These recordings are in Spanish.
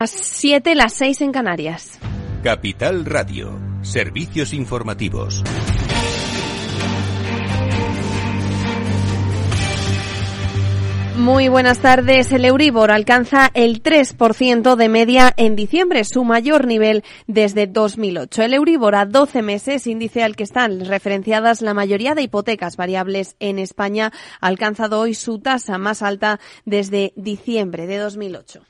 Las 7, las 6 en Canarias. Capital Radio. Servicios informativos. Muy buenas tardes. El Euribor alcanza el 3% de media en diciembre, su mayor nivel desde 2008. El Euribor a 12 meses, índice al que están referenciadas la mayoría de hipotecas variables en España, ha alcanzado hoy su tasa más alta desde diciembre de 2008.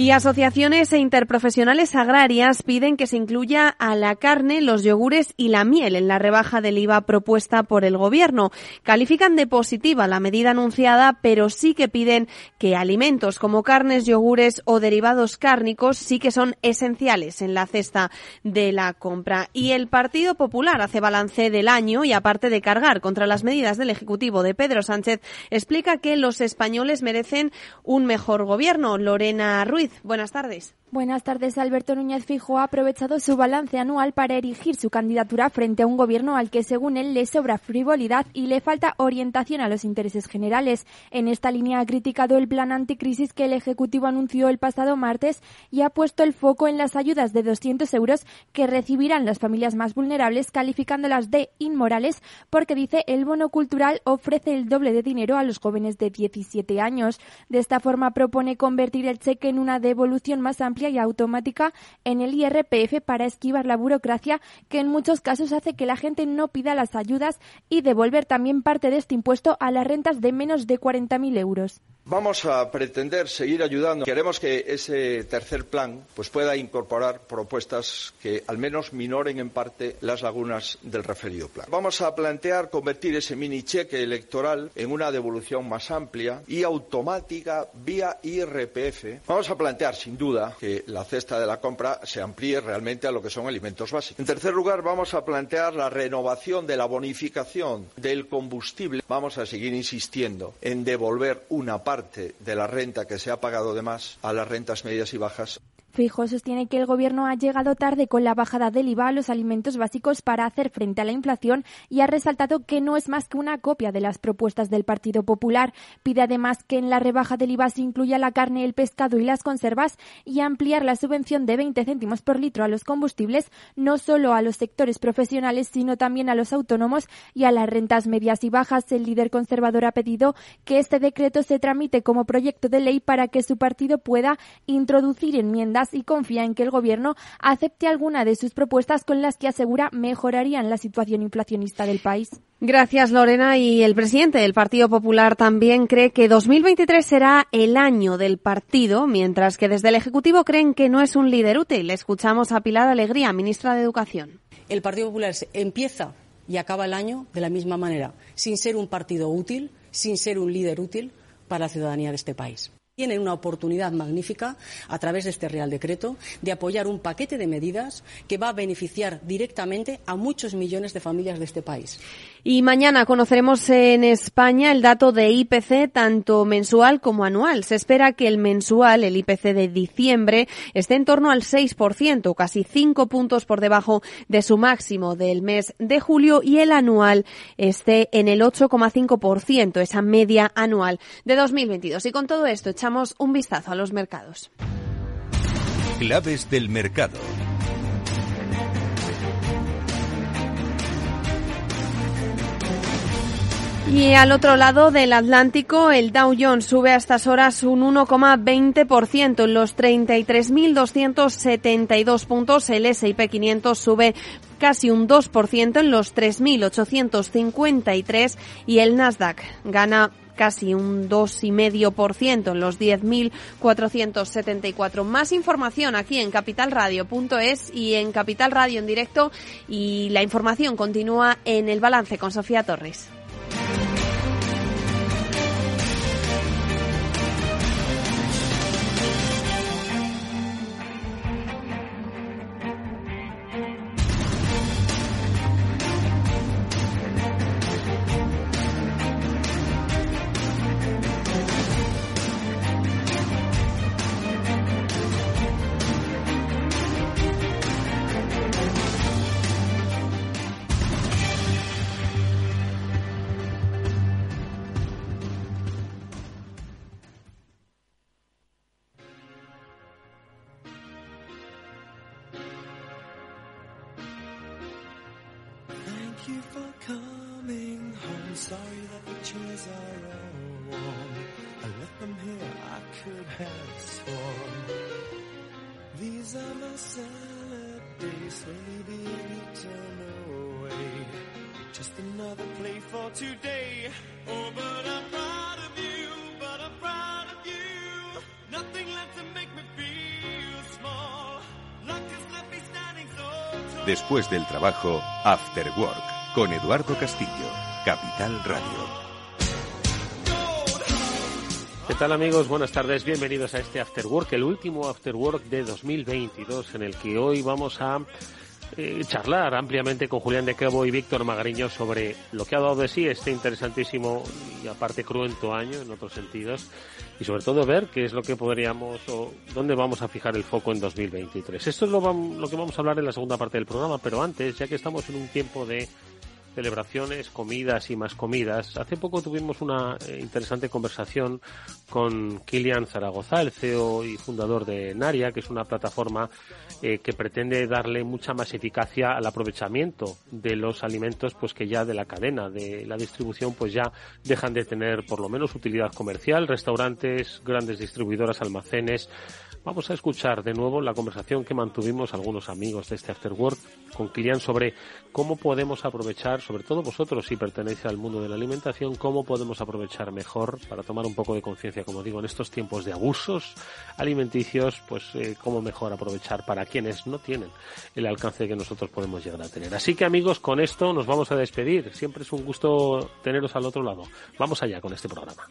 Y asociaciones e interprofesionales agrarias piden que se incluya a la carne, los yogures y la miel en la rebaja del IVA propuesta por el Gobierno. Califican de positiva la medida anunciada, pero sí que piden que alimentos como carnes, yogures o derivados cárnicos sí que son esenciales en la cesta de la compra. Y el Partido Popular hace balance del año y aparte de cargar contra las medidas del Ejecutivo de Pedro Sánchez, explica que los españoles merecen un mejor gobierno. Lorena Ruiz buenas tardes. Buenas tardes. Alberto Núñez Fijo ha aprovechado su balance anual para erigir su candidatura frente a un gobierno al que, según él, le sobra frivolidad y le falta orientación a los intereses generales. En esta línea ha criticado el plan anticrisis que el Ejecutivo anunció el pasado martes y ha puesto el foco en las ayudas de 200 euros que recibirán las familias más vulnerables, calificándolas de inmorales porque dice el bono cultural ofrece el doble de dinero a los jóvenes de 17 años. De esta forma propone convertir el cheque en una devolución más amplia y automática en el IRPF para esquivar la burocracia que en muchos casos hace que la gente no pida las ayudas y devolver también parte de este impuesto a las rentas de menos de 40.000 euros. Vamos a pretender seguir ayudando. Queremos que ese tercer plan pues, pueda incorporar propuestas que al menos minoren en parte las lagunas del referido plan. Vamos a plantear convertir ese mini cheque electoral en una devolución más amplia y automática vía IRPF. Vamos a plantear, sin duda, que la cesta de la compra se amplíe realmente a lo que son alimentos básicos. En tercer lugar, vamos a plantear la renovación de la bonificación del combustible. Vamos a seguir insistiendo en devolver una parte parte de la renta que se ha pagado de más a las rentas medias y bajas Fijo sostiene que el Gobierno ha llegado tarde con la bajada del IVA a los alimentos básicos para hacer frente a la inflación y ha resaltado que no es más que una copia de las propuestas del Partido Popular. Pide además que en la rebaja del IVA se incluya la carne, el pescado y las conservas y ampliar la subvención de 20 céntimos por litro a los combustibles, no solo a los sectores profesionales, sino también a los autónomos y a las rentas medias y bajas. El líder conservador ha pedido que este decreto se tramite como proyecto de ley para que su partido pueda introducir enmiendas y confía en que el Gobierno acepte alguna de sus propuestas con las que asegura mejorarían la situación inflacionista del país. Gracias, Lorena. Y el presidente del Partido Popular también cree que 2023 será el año del partido, mientras que desde el Ejecutivo creen que no es un líder útil. Escuchamos a Pilar Alegría, ministra de Educación. El Partido Popular empieza y acaba el año de la misma manera, sin ser un partido útil, sin ser un líder útil para la ciudadanía de este país tienen una oportunidad magnífica, a través de este Real Decreto, de apoyar un paquete de medidas que va a beneficiar directamente a muchos millones de familias de este país. Y mañana conoceremos en España el dato de IPC tanto mensual como anual. Se espera que el mensual, el IPC de diciembre, esté en torno al 6%, casi 5 puntos por debajo de su máximo del mes de julio y el anual esté en el 8,5%, esa media anual de 2022. Y con todo esto echamos un vistazo a los mercados. Claves del mercado. Y al otro lado del Atlántico, el Dow Jones sube a estas horas un 1,20% en los 33.272 puntos. El S&P 500 sube casi un 2% en los 3.853 y el Nasdaq gana casi un 2,5% en los 10.474. Más información aquí en capitalradio.es y en Capital Radio en directo y la información continúa en el balance con Sofía Torres. Después del trabajo, After Work, con Eduardo Castillo, Capital Radio. ¿Qué tal amigos? Buenas tardes, bienvenidos a este After Work, el último After Work de 2022, en el que hoy vamos a eh, charlar ampliamente con Julián de Quebo y Víctor Magariño sobre lo que ha dado de sí este interesantísimo y aparte cruento año en otros sentidos y sobre todo ver qué es lo que podríamos o dónde vamos a fijar el foco en 2023. Esto es lo, lo que vamos a hablar en la segunda parte del programa, pero antes, ya que estamos en un tiempo de celebraciones, comidas y más comidas. Hace poco tuvimos una eh, interesante conversación con Kilian Zaragoza, el CEO y fundador de Naria, que es una plataforma eh, que pretende darle mucha más eficacia al aprovechamiento de los alimentos, pues que ya de la cadena de la distribución, pues ya dejan de tener por lo menos utilidad comercial, restaurantes, grandes distribuidoras, almacenes, Vamos a escuchar de nuevo la conversación que mantuvimos algunos amigos de este After Work con Kilian sobre cómo podemos aprovechar, sobre todo vosotros si pertenecéis al mundo de la alimentación, cómo podemos aprovechar mejor para tomar un poco de conciencia, como digo, en estos tiempos de abusos alimenticios, pues eh, cómo mejor aprovechar para quienes no tienen el alcance que nosotros podemos llegar a tener. Así que amigos, con esto nos vamos a despedir. Siempre es un gusto teneros al otro lado. Vamos allá con este programa.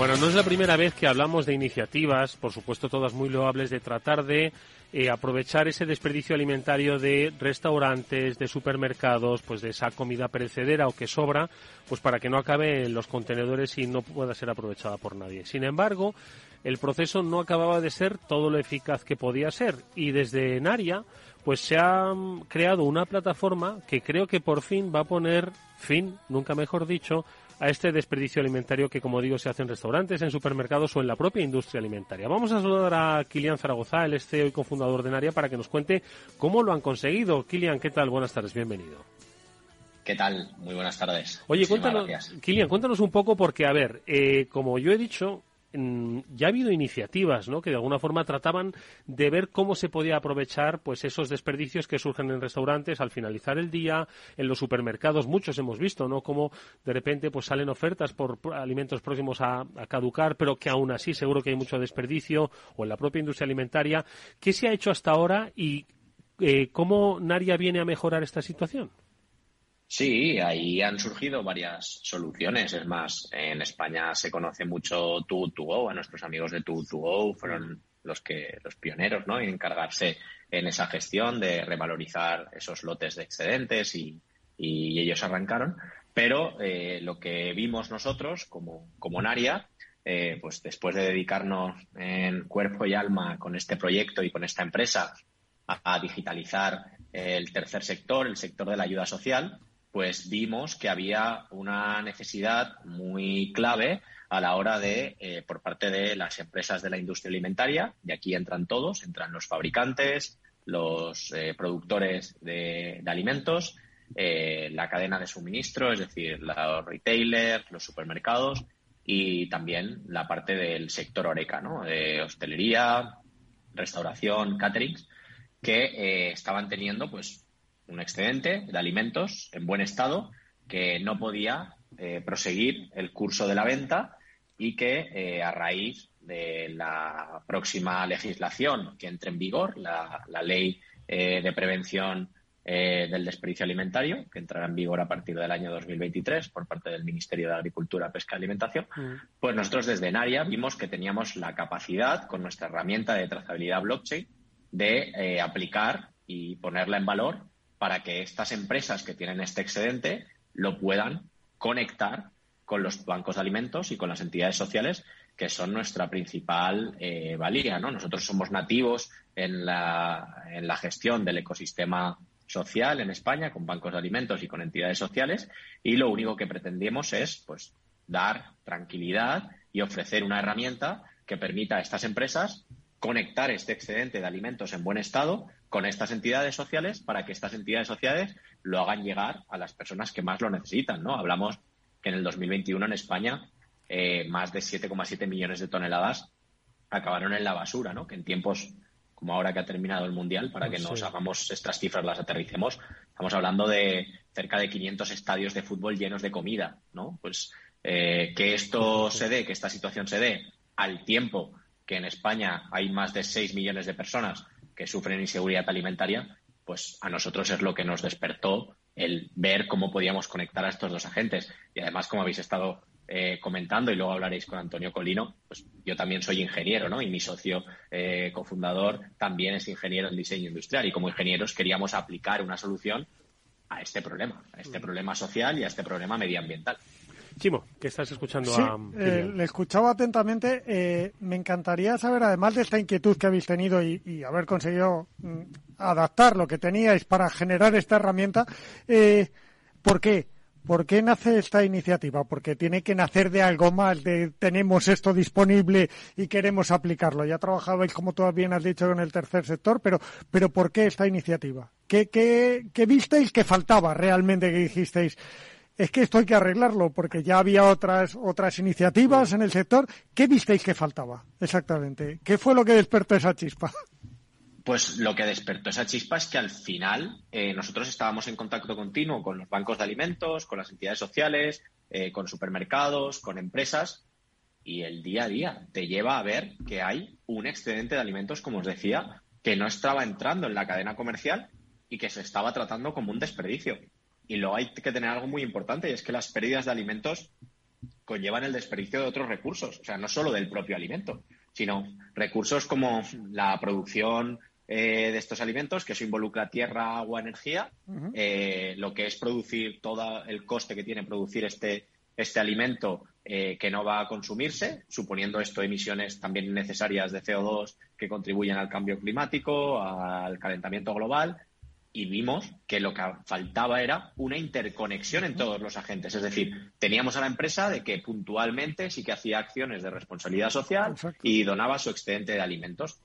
Bueno, no es la primera vez que hablamos de iniciativas, por supuesto todas muy loables, de tratar de eh, aprovechar ese desperdicio alimentario de restaurantes, de supermercados, pues de esa comida perecedera o que sobra, pues para que no acabe en los contenedores y no pueda ser aprovechada por nadie. Sin embargo, el proceso no acababa de ser todo lo eficaz que podía ser y desde Naria pues se ha mm, creado una plataforma que creo que por fin va a poner fin, nunca mejor dicho, a este desperdicio alimentario que, como digo, se hace en restaurantes, en supermercados o en la propia industria alimentaria. Vamos a saludar a Kilian Zaragoza, el CEO y cofundador de Naria, para que nos cuente cómo lo han conseguido. Kilian, ¿qué tal? Buenas tardes, bienvenido. ¿Qué tal? Muy buenas tardes. Oye, cuéntanos, Kilian, cuéntanos un poco porque, a ver, eh, como yo he dicho, ya ha habido iniciativas ¿no? que de alguna forma trataban de ver cómo se podía aprovechar pues esos desperdicios que surgen en restaurantes al finalizar el día en los supermercados muchos hemos visto no cómo de repente pues salen ofertas por alimentos próximos a, caducar pero que aún así seguro que hay mucho desperdicio o en la propia industria alimentaria. Qué se ha hecho hasta ahora y eh, cómo Naria viene a mejorar esta situación Sí, ahí han surgido varias soluciones. Es más, en España se conoce mucho to Go. A nuestros amigos de Too to Go fueron los que los pioneros, ¿no? En encargarse en esa gestión de revalorizar esos lotes de excedentes y, ellos arrancaron. Pero eh, lo que vimos nosotros como, como Naria, eh, pues después de dedicarnos en cuerpo y alma con este proyecto y con esta empresa a digitalizar el tercer sector, el sector de la ayuda social, pues vimos que había una necesidad muy clave a la hora de, eh, por parte de las empresas de la industria alimentaria, y aquí entran todos, entran los fabricantes, los eh, productores de, alimentos, eh, la cadena de suministro, es decir, los retailers, los supermercados y también la parte del sector oreca, ¿no? De hostelería, restauración, caterings, que estaban teniendo pues un excedente de alimentos en buen estado que no podía eh, proseguir el curso de la venta y que eh, a raíz de la próxima legislación que entre en vigor, la, ley eh, de prevención del desperdicio alimentario, que entrará en vigor a partir del año 2023 por parte del Ministerio de Agricultura, Pesca y Alimentación, mm. pues nosotros desde Naria vimos que teníamos la capacidad con nuestra herramienta de trazabilidad blockchain de aplicar y ponerla en valor para que estas empresas que tienen este excedente lo puedan conectar con los bancos de alimentos y con las entidades sociales que son nuestra principal eh, valía. ¿no? Nosotros somos nativos en la, en la gestión del ecosistema social en España, con bancos de alimentos y con entidades sociales, y lo único que pretendemos es pues, dar tranquilidad y ofrecer una herramienta que permita a estas empresas conectar este excedente de alimentos en buen estado con estas entidades sociales para que estas entidades sociales lo hagan llegar a las personas que más lo necesitan. ¿no? Hablamos que en el 2021 en España eh, más de 7,7 millones de toneladas acabaron en la basura, ¿no? Que en tiempos como ahora que ha terminado el Mundial, para que nos hagamos estas cifras, las aterricemos, estamos hablando de cerca de 500 estadios de fútbol llenos de comida, ¿no? Pues eh, que esto se dé, que esta situación se dé al tiempo que en España hay más de 6 millones de personas que sufren inseguridad alimentaria, pues a nosotros es lo que nos despertó el ver cómo podíamos conectar a estos dos agentes. Y además, como habéis estado eh, comentando y luego hablaréis con Antonio Colino, pues yo también soy ingeniero, ¿no? Y mi socio eh, cofundador también es ingeniero en diseño industrial y como ingenieros queríamos aplicar una solución a este problema, a este mm. problema social y a este problema medioambiental. Chimo, ¿qué estás escuchando a eh, le escuchaba atentamente. me encantaría saber, además de esta inquietud que habéis tenido y, haber conseguido mm, adaptar lo que teníais para generar esta herramienta, ¿por qué? ¿Por qué nace esta iniciativa? Porque tiene que nacer de algo más, de tenemos esto disponible y queremos aplicarlo. Ya trabajabais, como tú bien has dicho, en el tercer sector, pero, pero ¿por qué esta iniciativa? ¿Qué, qué, qué visteis que faltaba realmente que dijisteis? Es que esto hay que arreglarlo, porque ya había otras, otras iniciativas en el sector. ¿Qué visteis que faltaba exactamente? ¿Qué fue lo que despertó esa chispa? Pues lo que despertó esa chispa es que al final eh, nosotros estábamos en contacto continuo con los bancos de alimentos, con las entidades sociales, eh, con supermercados, con empresas, y el día a día te lleva a ver que hay un excedente de alimentos, como os decía, que no estaba entrando en la cadena comercial y que se estaba tratando como un desperdicio. Y luego hay que tener algo muy importante, y es que las pérdidas de alimentos conllevan el desperdicio de otros recursos, o sea, no solo del propio alimento, sino recursos como la producción eh, de estos alimentos, que eso involucra tierra, agua, energía, eh, lo que es producir todo el coste que tiene producir este, este alimento eh, que no va a consumirse, suponiendo esto emisiones también necesarias de CO2 que contribuyen al cambio climático, al calentamiento global, y vimos que lo que faltaba era una interconexión en todos los agentes. Es decir, teníamos a la empresa de que puntualmente sí que hacía acciones de responsabilidad social y donaba su excedente de alimentos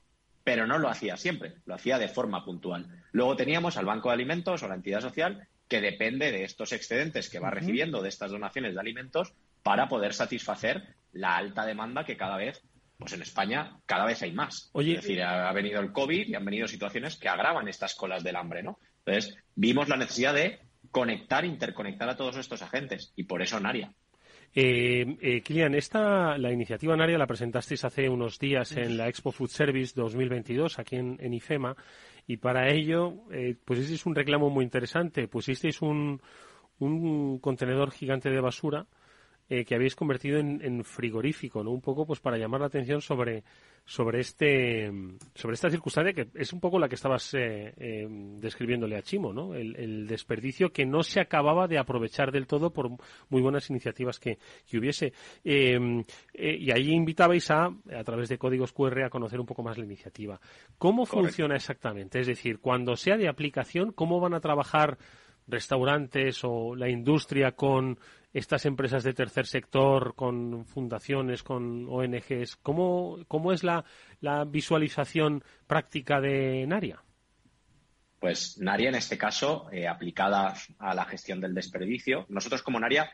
pero no lo hacía siempre, lo hacía de forma puntual. Luego teníamos al Banco de Alimentos o la entidad social que depende de estos excedentes que va recibiendo de estas donaciones de alimentos para poder satisfacer la alta demanda que cada vez, pues en España, cada vez hay más. es decir, ha, venido el COVID y han venido situaciones que agravan estas colas del hambre, ¿no? Entonces, vimos la necesidad de conectar, interconectar a todos estos agentes y por eso Naria. Eh, eh, Kilian, esta, la iniciativa Naria la presentasteis hace unos días en la Expo Food Service 2022 aquí en, IFEMA y para ello eh, pusisteis un reclamo muy interesante. Pusisteis un, un contenedor gigante de basura eh, que habéis convertido en, frigorífico, ¿no? Un poco pues para llamar la atención sobre, sobre este sobre esta circunstancia que es un poco la que estabas eh, eh, describiéndole a Chimo, ¿no? El, desperdicio que no se acababa de aprovechar del todo por muy buenas iniciativas que, que hubiese. y ahí invitabais a, a través de códigos QR, a conocer un poco más la iniciativa. ¿Cómo funciona exactamente? Es decir, cuando sea de aplicación, ¿cómo van a trabajar restaurantes o la industria con estas empresas de tercer sector, con fundaciones, con ONGs? ¿Cómo, cómo es la, visualización práctica de Naria? Pues Naria, en este caso, eh, aplicada a la gestión del desperdicio. Nosotros, como Naria,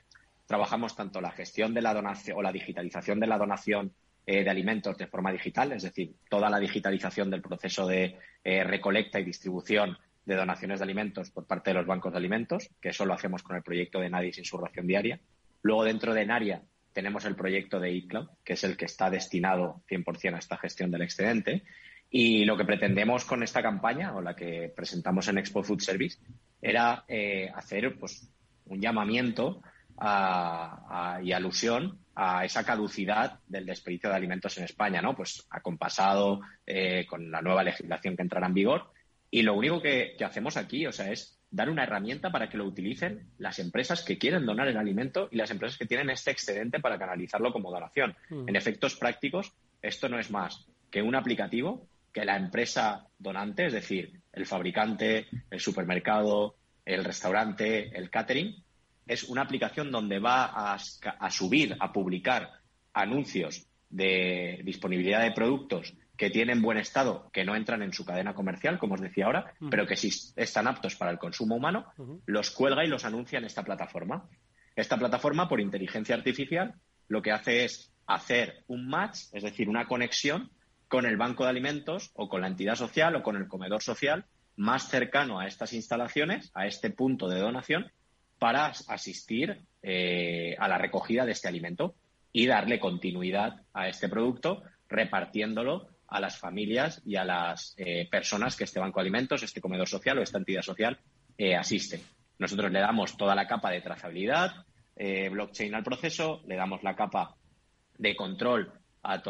trabajamos tanto la gestión de la donación o la digitalización de la donación eh, de alimentos de forma digital, es decir, toda la digitalización del proceso de eh, recolecta y distribución de donaciones de alimentos por parte de los bancos de alimentos, que eso lo hacemos con el proyecto de Nadie sin su ración diaria. Luego, dentro de Naria, tenemos el proyecto de iCloud, que es el que está destinado 100% a esta gestión del excedente. Y lo que pretendemos con esta campaña, o la que presentamos en Expo Food Service, era eh, hacer pues, un llamamiento y alusión a esa caducidad del desperdicio de alimentos en España, ¿no? Pues acompasado eh, con la nueva legislación que entrará en vigor y lo único que, hacemos aquí, o sea, es dar una herramienta para que lo utilicen las empresas que quieren donar el alimento y las empresas que tienen este excedente para canalizarlo como donación. Mm. En efectos prácticos, esto no es más que un aplicativo que la empresa donante, es decir, el fabricante, el supermercado, el restaurante, el catering, es una aplicación donde va a, a subir, a publicar anuncios de disponibilidad de productos que tienen buen estado, que no entran en su cadena comercial, como os decía ahora, pero que sí están aptos para el consumo humano, los cuelga y los anuncia en esta plataforma. Esta plataforma, por inteligencia artificial, lo que hace es hacer un match, es decir, una conexión con el banco de alimentos o con la entidad social o con el comedor social más cercano a estas instalaciones, a este punto de donación, para as- asistir eh, a la recogida de este alimento y darle continuidad a este producto, repartiéndolo a las familias y a las eh, personas que este banco de alimentos, este comedor social o esta entidad social eh, asiste. Nosotros le damos toda la capa de trazabilidad, eh, blockchain al proceso, le damos la capa de control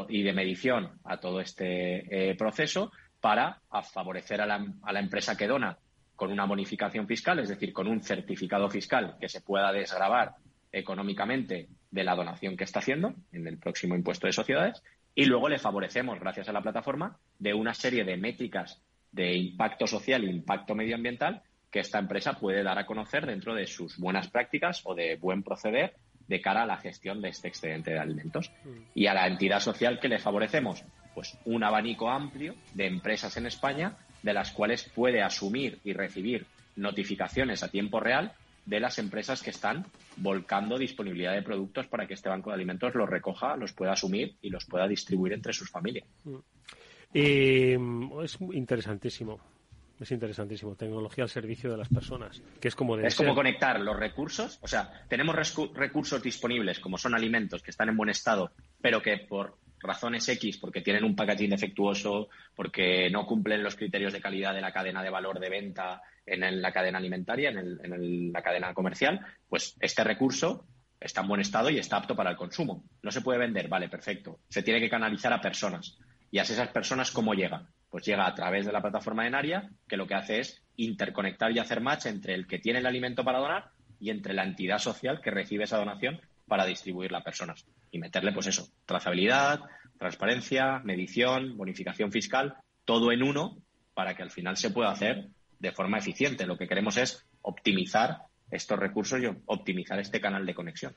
y de medición a todo este eh, proceso para favorecer a la, a la empresa que dona con una bonificación fiscal, es decir, con un certificado fiscal que se pueda desgravar económicamente de la donación que está haciendo en el próximo impuesto de sociedades y luego le favorecemos, gracias a la plataforma, de una serie de métricas de impacto social e impacto medioambiental que esta empresa puede dar a conocer dentro de sus buenas prácticas o de buen proceder de cara a la gestión de este excedente de alimentos. Y a la entidad social que le favorecemos, pues un abanico amplio de empresas en España de las cuales puede asumir y recibir notificaciones a tiempo real de las empresas que están volcando disponibilidad de productos para que este banco de alimentos los recoja, los pueda asumir y los pueda distribuir entre sus familias. Eh, es interesantísimo. Es interesantísimo. Tecnología al servicio de las personas, que es como Es como conectar los recursos, o sea, tenemos recursos disponibles como son alimentos que están en buen estado, pero que por razones X, porque tienen un packaging defectuoso, porque no cumplen los criterios de calidad de la cadena de valor de venta en la cadena alimentaria, en, la cadena comercial, pues este recurso está en buen estado y está apto para el consumo. No se puede vender, vale, perfecto. Se tiene que canalizar a personas. ¿Y a esas personas cómo llega? Pues llega a través de la plataforma de Naria, que lo que hace es interconectar y hacer match entre el que tiene el alimento para donar y entre la entidad social que recibe esa donación para distribuirla a personas. Y meterle, pues eso, trazabilidad, transparencia, medición, bonificación fiscal, todo en uno para que al final se pueda hacer de forma eficiente. Lo que queremos es optimizar estos recursos y optimizar este canal de conexión.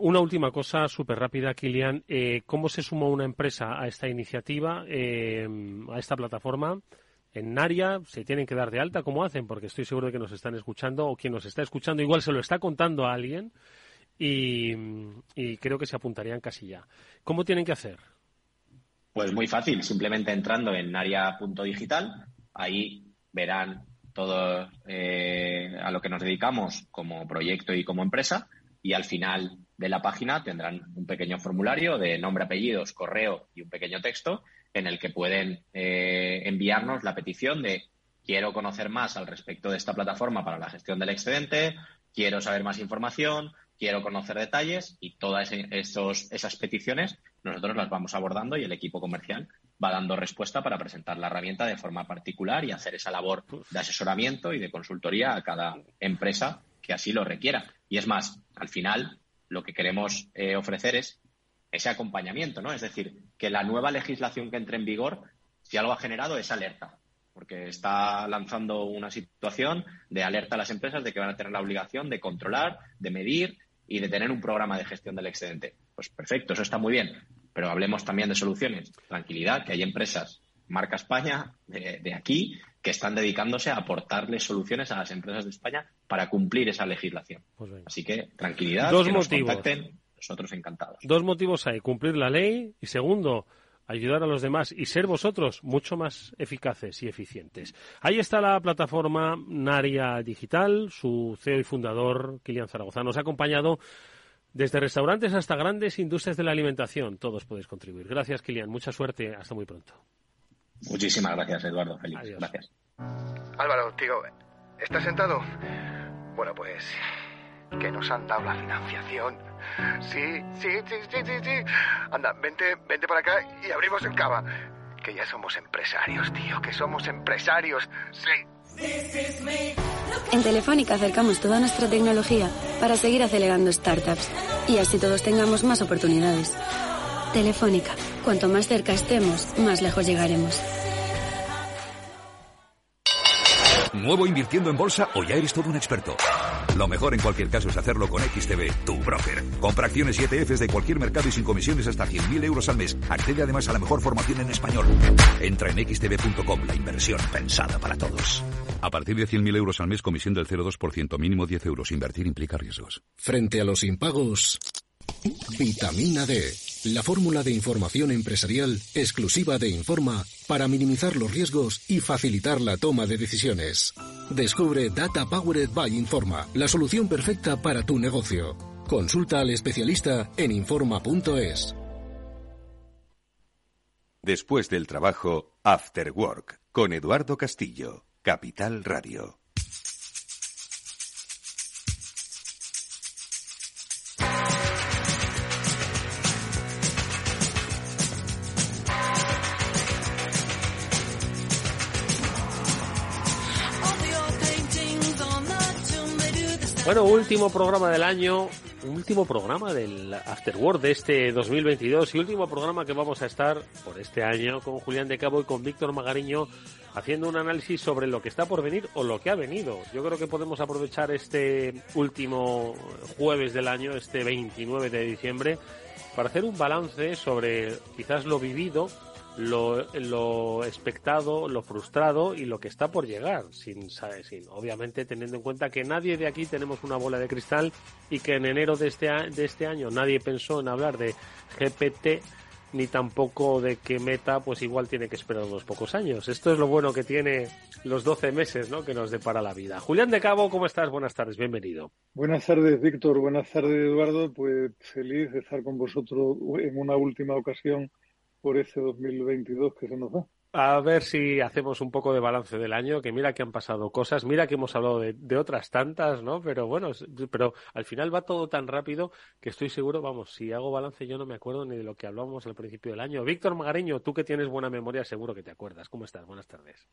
Una última cosa súper rápida, Kilian. Eh, ¿Cómo se sumó una empresa a esta iniciativa, eh, a esta plataforma? En Naria se tienen que dar de alta. ¿Cómo hacen? Porque estoy seguro de que nos están escuchando o quien nos está escuchando igual se lo está contando a alguien y, y creo que se apuntarían casi ya. ¿Cómo tienen que hacer? Pues muy fácil, simplemente entrando en naria.digital, ahí verán todo eh, a lo que nos dedicamos como proyecto y como empresa y al final de la página tendrán un pequeño formulario de nombre, apellidos, correo y un pequeño texto en el que pueden eh, enviarnos la petición de quiero conocer más al respecto de esta plataforma para la gestión del excedente, quiero saber más información, quiero conocer detalles y todas esos, esas peticiones nosotros las vamos abordando y el equipo comercial va dando respuesta para presentar la herramienta de forma particular y hacer esa labor de asesoramiento y de consultoría a cada empresa que así lo requiera. Y es más, al final lo que queremos eh, ofrecer es ese acompañamiento, ¿no? Es decir, que la nueva legislación que entre en vigor, si algo ha generado, es alerta porque está lanzando una situación de alerta a las empresas de que van a tener la obligación de controlar, de medir y de tener un programa de gestión del excedente. Pues perfecto, eso está muy bien, pero hablemos también de soluciones. Tranquilidad, que hay empresas, marca España, de, de aquí, que están dedicándose a aportarle soluciones a las empresas de España para cumplir esa legislación. Pues. Así que tranquilidad, Dos que nos contacten, nosotros encantados. Dos motivos hay. Cumplir la ley y segundo, ayudar a los demás y ser vosotros mucho más eficaces y eficientes. Ahí está la plataforma Naria Digital, su CEO y fundador, Kilian Zaragoza. Nos ha acompañado desde restaurantes hasta grandes industrias de la alimentación. Todos podéis contribuir. Gracias, Kilian. Mucha suerte. Hasta muy pronto. Muchísimas gracias, Eduardo. Feliz. Adiós. Gracias. Álvaro, tío, ¿estás sentado? Bueno, pues que nos han dado la financiación. Sí, sí, sí, sí, sí, sí. Anda, vente, vente para acá y abrimos el cava. Que ya somos empresarios, tío, que somos empresarios. Sí, En Telefónica acercamos toda nuestra tecnología para seguir acelerando startups y así todos tengamos más oportunidades. Telefónica, cuanto más cerca estemos, más lejos llegaremos. ¿Nuevo invirtiendo en bolsa o ya eres todo un experto? Lo mejor en cualquier caso es hacerlo con XTB, tu broker. Compra acciones y ETFs de cualquier mercado y sin comisiones hasta 100.000 euros al mes. Accede además a la mejor formación en español. Entra en xtb.com, la inversión pensada para todos. A partir de 100.000 euros al mes, comisión del 0,2%, mínimo 10 euros. Invertir implica riesgos. Frente a los impagos, vitamina D. La fórmula de información empresarial exclusiva de Informa para minimizar los riesgos y facilitar la toma de decisiones. Descubre Data Powered by Informa, la solución perfecta para tu negocio. Consulta al especialista en Informa.es. Después del trabajo, After Work, con Eduardo Castillo, Capital Radio. Bueno, último programa del año, último programa del Afterword de este 2022 y último programa que vamos a estar por este año con Julián de Cabo y con Víctor Magariño haciendo un análisis sobre lo que está por venir o lo que ha venido. Yo creo que podemos aprovechar este último jueves del año, este 29 de diciembre, para hacer un balance sobre quizás lo vivido lo, lo expectado, lo frustrado y lo que está por llegar, sin, sin obviamente teniendo en cuenta que nadie de aquí tenemos una bola de cristal y que en enero de este, de este año nadie pensó en hablar de GPT ni tampoco de que Meta pues igual tiene que esperar unos pocos años. Esto es lo bueno que tiene los 12 meses ¿no? que nos depara la vida. Julián de Cabo, ¿cómo estás? Buenas tardes, bienvenido. Buenas tardes, Víctor. Buenas tardes, Eduardo. Pues feliz de estar con vosotros en una última ocasión por ese 2022 que se nos da. A ver si hacemos un poco de balance del año, que mira que han pasado cosas, mira que hemos hablado de, otras tantas, ¿no? Pero bueno, pero al final va todo tan rápido que estoy seguro, vamos, si hago balance yo no me acuerdo ni de lo que hablábamos al principio del año. Víctor Magareño, tú que tienes buena memoria, seguro que te acuerdas. ¿Cómo estás? Buenas tardes.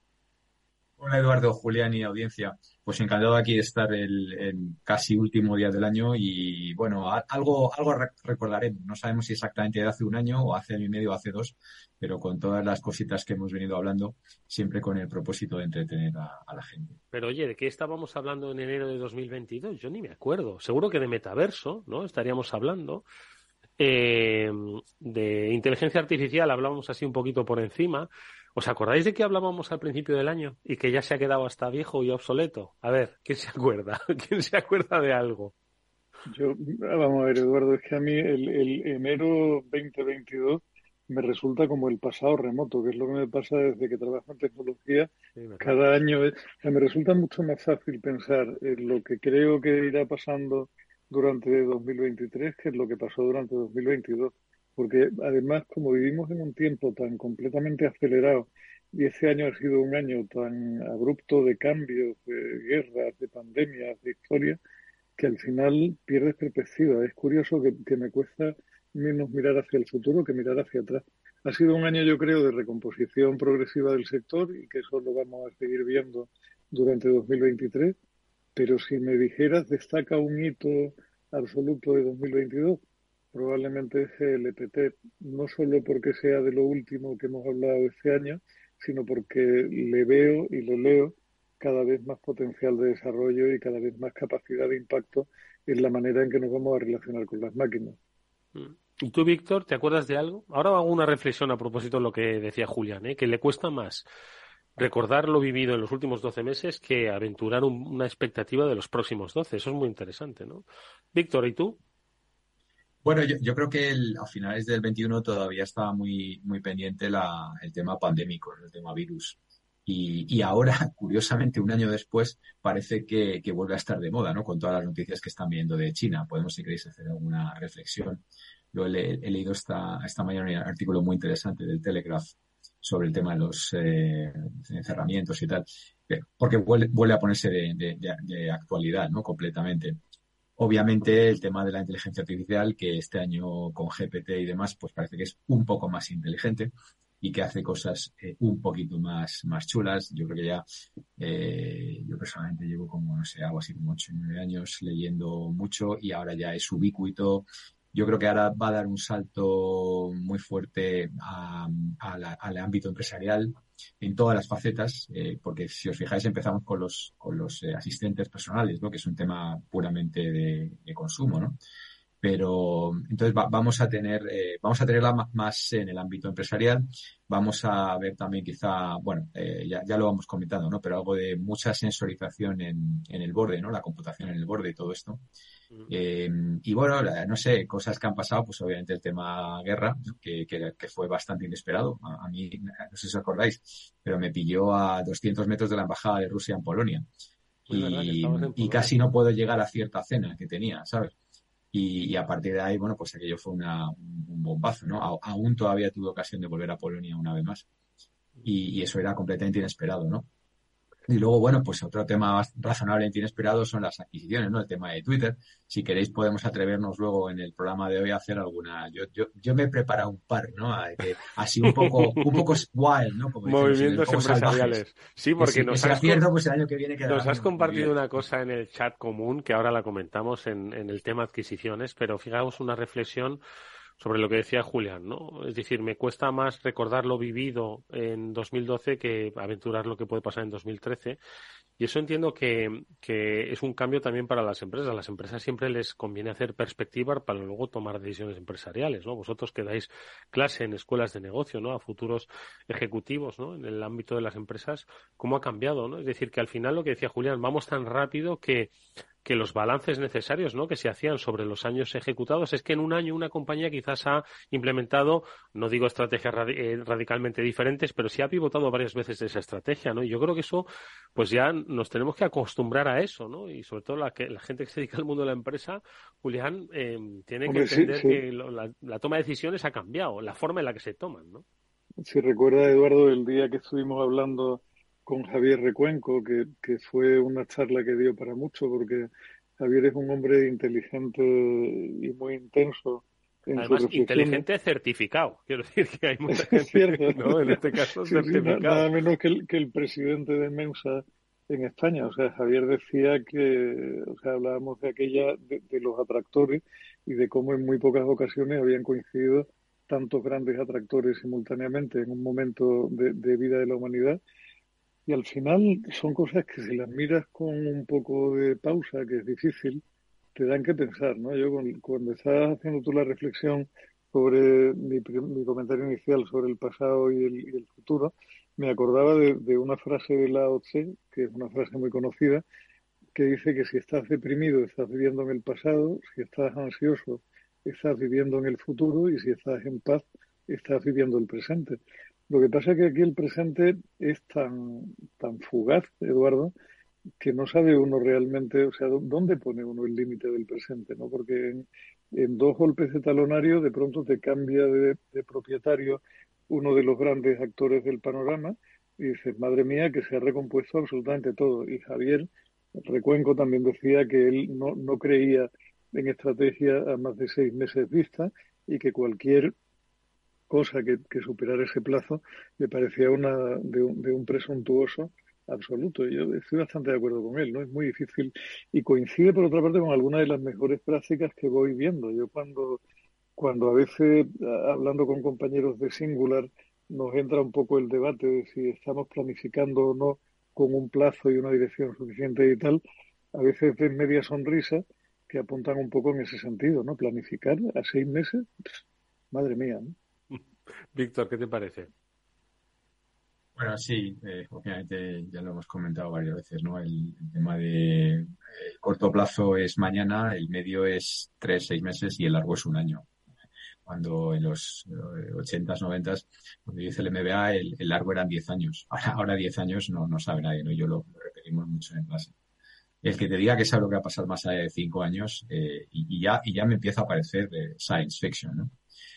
Hola Eduardo, Julián y audiencia. Pues encantado aquí de estar el, casi último día del año y bueno, algo, algo recordaremos. No sabemos si exactamente de hace un año o hace año y medio o hace dos, pero con todas las cositas que hemos venido hablando, siempre con el propósito de entretener a, a la gente. Pero oye, ¿de qué estábamos hablando en enero de 2022? Yo ni me acuerdo. Seguro que de metaverso, ¿no? Estaríamos hablando. Eh, de inteligencia artificial hablábamos así un poquito por encima. ¿Os acordáis de que hablábamos al principio del año y que ya se ha quedado hasta viejo y obsoleto? A ver, ¿quién se acuerda? ¿Quién se acuerda de algo? Yo, vamos a ver, Eduardo, es que a mí el, el enero 2022 me resulta como el pasado remoto, que es lo que me pasa desde que trabajo en tecnología. Sí, Cada año es, o sea, me resulta mucho más fácil pensar en lo que creo que irá pasando durante 2023 que en lo que pasó durante 2022 porque además como vivimos en un tiempo tan completamente acelerado y ese año ha sido un año tan abrupto de cambios, de guerras, de pandemias, de historia, que al final pierdes perspectiva. Es curioso que, que, me cuesta menos mirar hacia el futuro que mirar hacia atrás. Ha sido un año, yo creo, de recomposición progresiva del sector y que eso lo vamos a seguir viendo durante 2023. Pero si me dijeras, destaca un hito absoluto de 2022, probablemente es el EPT, no solo porque sea de lo último que hemos hablado este año, sino porque le veo y lo leo cada vez más potencial de desarrollo y cada vez más capacidad de impacto en la manera en que nos vamos a relacionar con las máquinas. ¿Y tú, Víctor, te acuerdas de algo? Ahora hago una reflexión a propósito de lo que decía Julián, ¿eh? que le cuesta más recordar lo vivido en los últimos 12 meses que aventurar un, una expectativa de los próximos 12. Eso es muy interesante, ¿no? Víctor, ¿y tú? Bueno, yo, yo creo que el, a finales del 21 todavía estaba muy, muy pendiente la, el tema pandémico, el tema virus. Y, y, ahora, curiosamente, un año después, parece que, vuelve a estar de moda, ¿no? Con todas las noticias que están viendo de China. Podemos, si queréis, hacer alguna reflexión. Yo he, he leído esta, esta mañana un artículo muy interesante del Telegraph sobre el tema de los eh, encerramientos y tal, porque vuelve, vuelve a ponerse de actualidad, ¿no? Completamente. Obviamente el tema de la inteligencia artificial, que este año con GPT y demás, pues parece que es un poco más inteligente. y que hace cosas eh, un poquito más, más chulas. Yo creo que ya, eh, yo personalmente llevo como, no sé, algo así como 8 o 9 años leyendo mucho y ahora ya es ubicuito. Yo creo que ahora va a dar un salto muy fuerte al ámbito empresarial en todas las facetas, eh, porque si os fijáis empezamos con los, con los eh, asistentes personales, que es un tema puramente de, consumo, ¿no? Pero entonces va- vamos a tener, eh, vamos a tenerla más en el ámbito empresarial. Vamos a ver también quizá, bueno, ya, ya lo vamos comentando, ¿no? Pero algo de mucha sensorización en, en el borde, ¿no? La computación en el borde y todo esto. Eh, y bueno, la- no sé, cosas que han pasado, pues obviamente el tema guerra, que, que, que fue bastante inesperado. A, a mí, no sé si os acordáis, pero me pilló a 200 metros de la embajada de Rusia en Polonia. Y, casi no puedo llegar a cierta cena que tenía, ¿sabes? Y, y a partir de ahí, bueno, pues aquello fue una, un un bombazo, ¿no? A- aún todavía tuve ocasión de volver a Polonia una vez más. Y, y eso era completamente inesperado, ¿no? Y luego, bueno, pues otro tema razonablemente inesperado son las adquisiciones, ¿no? El tema de Twitter. Si queréis podemos atrevernos luego en el programa de hoy a hacer alguna. Yo, yo, yo me he preparado un par, ¿no? Así un poco, un poco wild, ¿no? Como Movimientos poco salvajes. empresariales. Sí, Que porque que nos has, pues el año que viene nos has compartido una cosa en el chat común que ahora la comentamos en, en el tema adquisiciones, pero fijaos una reflexión sobre lo que decía Julián, ¿no? Es decir, me cuesta más recordar lo vivido en 2012 que aventurar lo que puede pasar en 2013. Y eso entiendo que, que es un cambio también para las empresas. A las empresas siempre les conviene hacer perspectiva para luego tomar decisiones empresariales, ¿no? Vosotros que dais clase en escuelas de negocio, ¿no? A futuros ejecutivos, ¿no? En el ámbito de las empresas, ¿cómo ha cambiado, ¿no? Es decir, que al final lo que decía Julián, vamos tan rápido que, que los balances necesarios, ¿no? Que se hacían sobre los años ejecutados, es que en un año una compañía quizás ha implementado, no digo estrategias eh, radicalmente diferentes, pero sí ha pivotado varias veces esa estrategia, ¿no? Y yo creo que eso, pues ya nos tenemos que acostumbrar a eso, ¿no? Y sobre todo la, que, la gente que se dedica al mundo de la empresa, Julián, eh, tiene Hombre, que sí, entender sí. que lo- la, la toma de decisiones ha cambiado, la forma en la que se toman, ¿no? Si recuerda, Eduardo, el día que estuvimos hablando con Javier Recuenco, que, que fue una charla que dio para mucho, porque Javier es un hombre inteligente y muy intenso en Además, inteligente certificado. Quiero decir que hay mucha gente, cierto. ¿no? En este caso, Sí, sí, certificado. nada menos que el, que el presidente de Mensa en España. O sea, Javier decía que, o sea, hablábamos de aquella, de, de los atractores y de cómo en muy pocas ocasiones habían coincidido tantos grandes atractores simultáneamente en un momento de, de vida de la humanidad. Y al final son cosas que si las miras con un poco de pausa, que es difícil, te dan que pensar, ¿no? Yo cuando estabas haciendo tú la reflexión sobre mi, mi comentario inicial sobre el pasado y el, y el futuro, me acordaba de, de una frase de Lao Tse, que es una frase muy conocida, que dice que si estás deprimido estás viviendo en el pasado, si estás ansioso estás viviendo en el futuro y si estás en paz estás viviendo el presente. Lo que pasa es que aquí el presente es tan, tan fugaz, Eduardo, que no sabe uno realmente, o sea, ¿dó- ¿dónde pone uno el límite del presente? ¿no? Porque en, en dos golpes de talonario de pronto te cambia de, de propietario uno de los grandes actores del panorama y dices, madre mía, que se ha recompuesto absolutamente todo. Y Javier Recuenco también decía que él no, no creía en estrategia a más de seis meses vista y que cualquier cosa que, superara ese plazo le parecía una de un, de un presuntuoso absoluto. Y Yo estoy bastante de acuerdo con él, ¿no? Es muy difícil y coincide por otra parte con algunas de las mejores prácticas que voy viendo. Yo cuando, cuando a veces, hablando con compañeros de Singular, nos entra un poco el debate de si estamos planificando o no con un plazo y una dirección suficiente y tal, a veces ves media sonrisa que apuntan un poco en ese sentido, ¿no? Planificar a seis meses, madre mía, ¿no? Víctor, ¿qué te parece? Bueno, sí, eh, obviamente ya lo hemos comentado varias veces, ¿no? El, el tema de eh, corto plazo es mañana, el medio es tres, seis meses y el largo es un año. Cuando en los eh, 80s, 90s, cuando yo hice el MBA, el, el largo eran 10 años. Ahora, ahora 10 años no, no sabe nadie, ¿no? Yo lo, lo repetimos mucho en clase. El que te diga que sabe lo que va a pasar más allá de 5 años eh, y, y ya, y ya me empieza a parecer eh, science fiction, ¿no?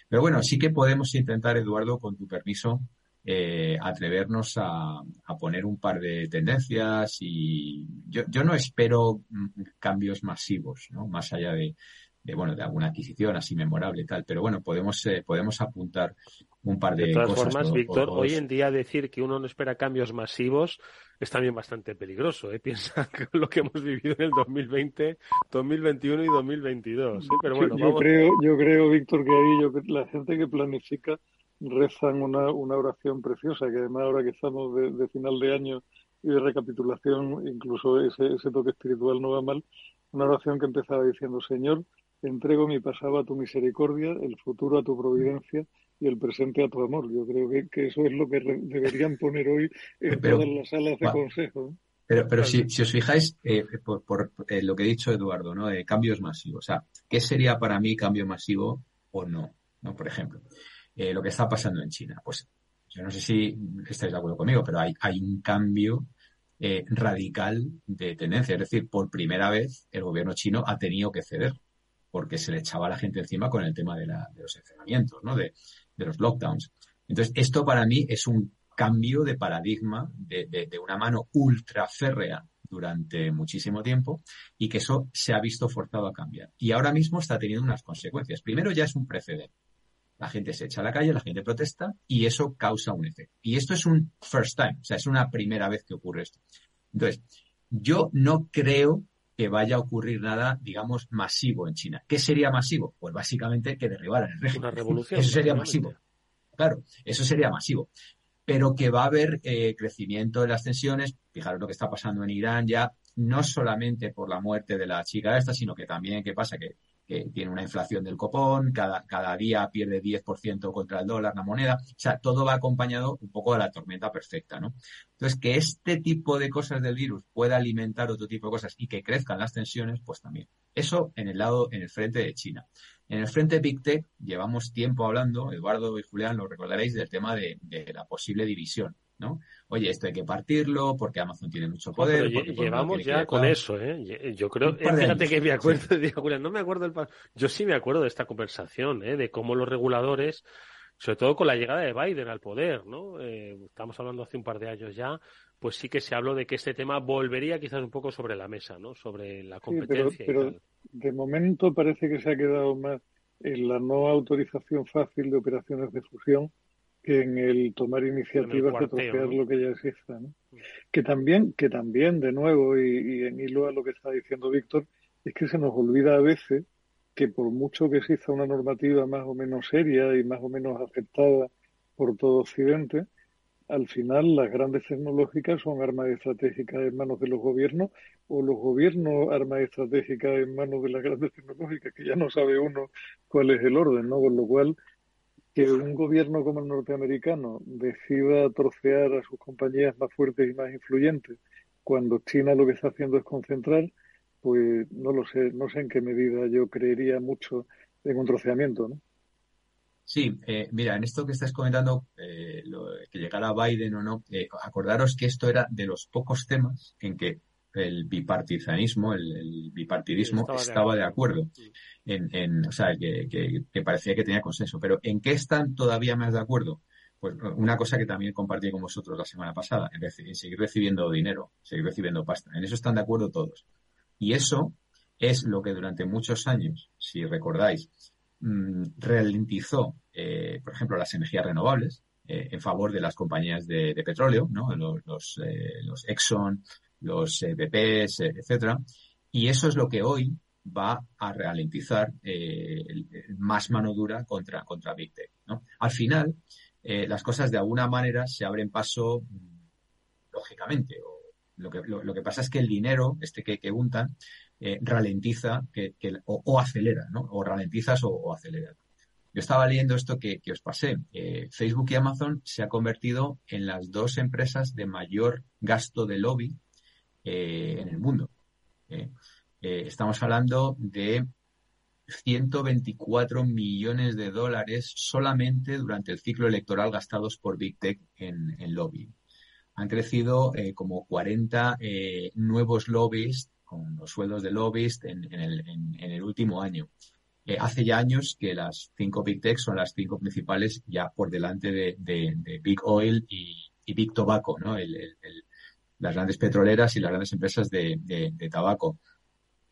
Pero bueno, sí que podemos intentar, Eduardo, con tu permiso, eh, atrevernos a, a poner un par de tendencias y yo, yo no espero mm, cambios masivos, ¿no? Más allá de, de, bueno, de alguna adquisición así memorable y tal, pero bueno, podemos, eh, podemos apuntar un par de, de todas cosas. formas, Víctor, o- hoy en día decir que uno no espera cambios masivos es también bastante peligroso. ¿eh? Piensa que lo que hemos vivido en el 2020, 2021 y 2022. ¿eh? Pero bueno, yo, yo vamos. creo, yo creo, Víctor, que ahí yo, la gente que planifica rezan una, una oración preciosa, que además ahora que estamos de, de final de año y de recapitulación, incluso ese, ese toque espiritual no va mal, una oración que empezaba diciendo, Señor, entrego mi pasado a tu misericordia, el futuro a tu providencia y el presente a tu amor. Yo creo que, que eso es lo que deberían poner hoy en Pero- todas las salas de consejo. Pero, pero si, si os fijáis, eh, por, por, eh, lo que ha dicho Eduardo, ¿no? De cambios masivos. O sea, ¿qué sería para mí cambio masivo o no? ¿No? Por ejemplo, eh, lo que está pasando en China. Pues yo no sé si estáis de acuerdo conmigo, pero hay, hay un cambio eh, radical de tendencia. Es decir, por primera vez el gobierno chino ha tenido que ceder porque se le echaba a la gente encima con el tema de, la, de los encerramientos, ¿no? De, de los lockdowns. Entonces, esto para mí es un cambio de paradigma de, de- de una mano ultra férrea durante muchísimo tiempo y que eso se ha visto forzado a cambiar. Y ahora mismo está teniendo unas consecuencias. Primero ya es un precedente. La gente se echa a la calle, la gente protesta y eso causa un efecto. Y esto es un first time, o sea, es una primera vez que ocurre esto. Entonces, yo no creo que vaya a ocurrir nada, digamos, masivo en China. ¿Qué sería masivo? Pues básicamente que derribaran el régimen. Una revolución, Eso sería masivo. Claro, eso sería masivo. Pero que va a haber eh, crecimiento de las tensiones. Fijaros lo que está pasando en Irán ya, no solamente por la muerte de la chica esta, sino que también, ¿qué pasa? Que, que tiene una inflación del copón, cada, cada día pierde 10% contra el dólar la moneda. O sea, todo va acompañado un poco de la tormenta perfecta, ¿no? Entonces, que este tipo de cosas del virus pueda alimentar otro tipo de cosas y que crezcan las tensiones, pues también. Eso en el lado, en el frente de China. En el frente Big Tech llevamos tiempo hablando, Eduardo y Julián lo recordaréis, del tema de, de la posible división, ¿no? Oye, esto hay que partirlo porque Amazon tiene mucho poder. pero llevamos que ya con eso, ¿eh? Ye- Yo creo, fíjate que me acuerdo, Julián, no me acuerdo del pa- Yo sí me acuerdo de esta conversación, ¿eh? De cómo los reguladores, sobre todo con la llegada de Biden al poder, ¿no? Eh, estamos hablando hace un par de años ya, pues sí que se habló de que este tema volvería quizás un poco sobre la mesa, ¿no? Sobre la Sí, pero, competencia y pero tal. de momento parece que se ha quedado más en la no autorización fácil de operaciones de fusión en el tomar iniciativas de trocear ¿no? lo que ya exista, ¿no? Que también, que también, de nuevo, y, y en hilo a lo que está diciendo Víctor, es que se nos olvida a veces que por mucho que exista una normativa más o menos seria y más o menos aceptada por todo Occidente, al final las grandes tecnológicas son armas estratégicas en manos de los gobiernos o los gobiernos armas estratégicas en manos de las grandes tecnológicas, que ya no sabe uno cuál es el orden, ¿no? Con lo cual, que un gobierno como el norteamericano decida trocear a sus compañías más fuertes y más influyentes cuando China lo que está haciendo es concentrar, pues no lo sé, no sé en qué medida yo creería mucho en un troceamiento, ¿no? Sí, eh, mira, en esto que estás comentando, eh, lo- que llegara Biden o no, eh, acordaros que esto era de los pocos temas en que el bipartizanismo, el, el bipartidismo Estaba estaba, de acuerdo. En, en- o sea, que, que- que parecía que tenía consenso. Pero ¿en qué están todavía más de acuerdo? Pues una cosa que también compartí con vosotros la semana pasada, en, reci- en seguir recibiendo dinero, seguir recibiendo pasta. En eso están de acuerdo todos. Y eso es lo que durante muchos años, si recordáis, mm, ralentizó, eh, por ejemplo, las energías renovables eh, en favor de las compañías de, de petróleo, ¿no? Los, los, eh, los Exxon, los BPs, eh, etcétera. Y eso es lo que hoy va a ralentizar eh, más mano dura contra, contra Big Tech, ¿no? Al final, eh, las cosas de alguna manera se abren paso mm, lógicamente. O lo, que, lo, que pasa es que el dinero, este que, que untan, eh, ralentiza que, o, acelera, ¿no? O ralentizas o, o aceleras. Yo estaba leyendo esto que, que os pasé. Facebook y Amazon se ha convertido en las dos empresas de mayor gasto de lobby eh, en el mundo. Eh, eh, estamos hablando de 124 millones de dólares solamente durante el ciclo electoral gastados por Big Tech en, en lobby. Han crecido como 40 eh, nuevos lobbies con los sueldos de lobbies en, el, en- el último año. Hace ya años que las cinco Big Tech son las cinco principales ya por delante de, Big Oil y, Big Tobacco, ¿no? El- las grandes petroleras y las grandes empresas de, de- de tabaco.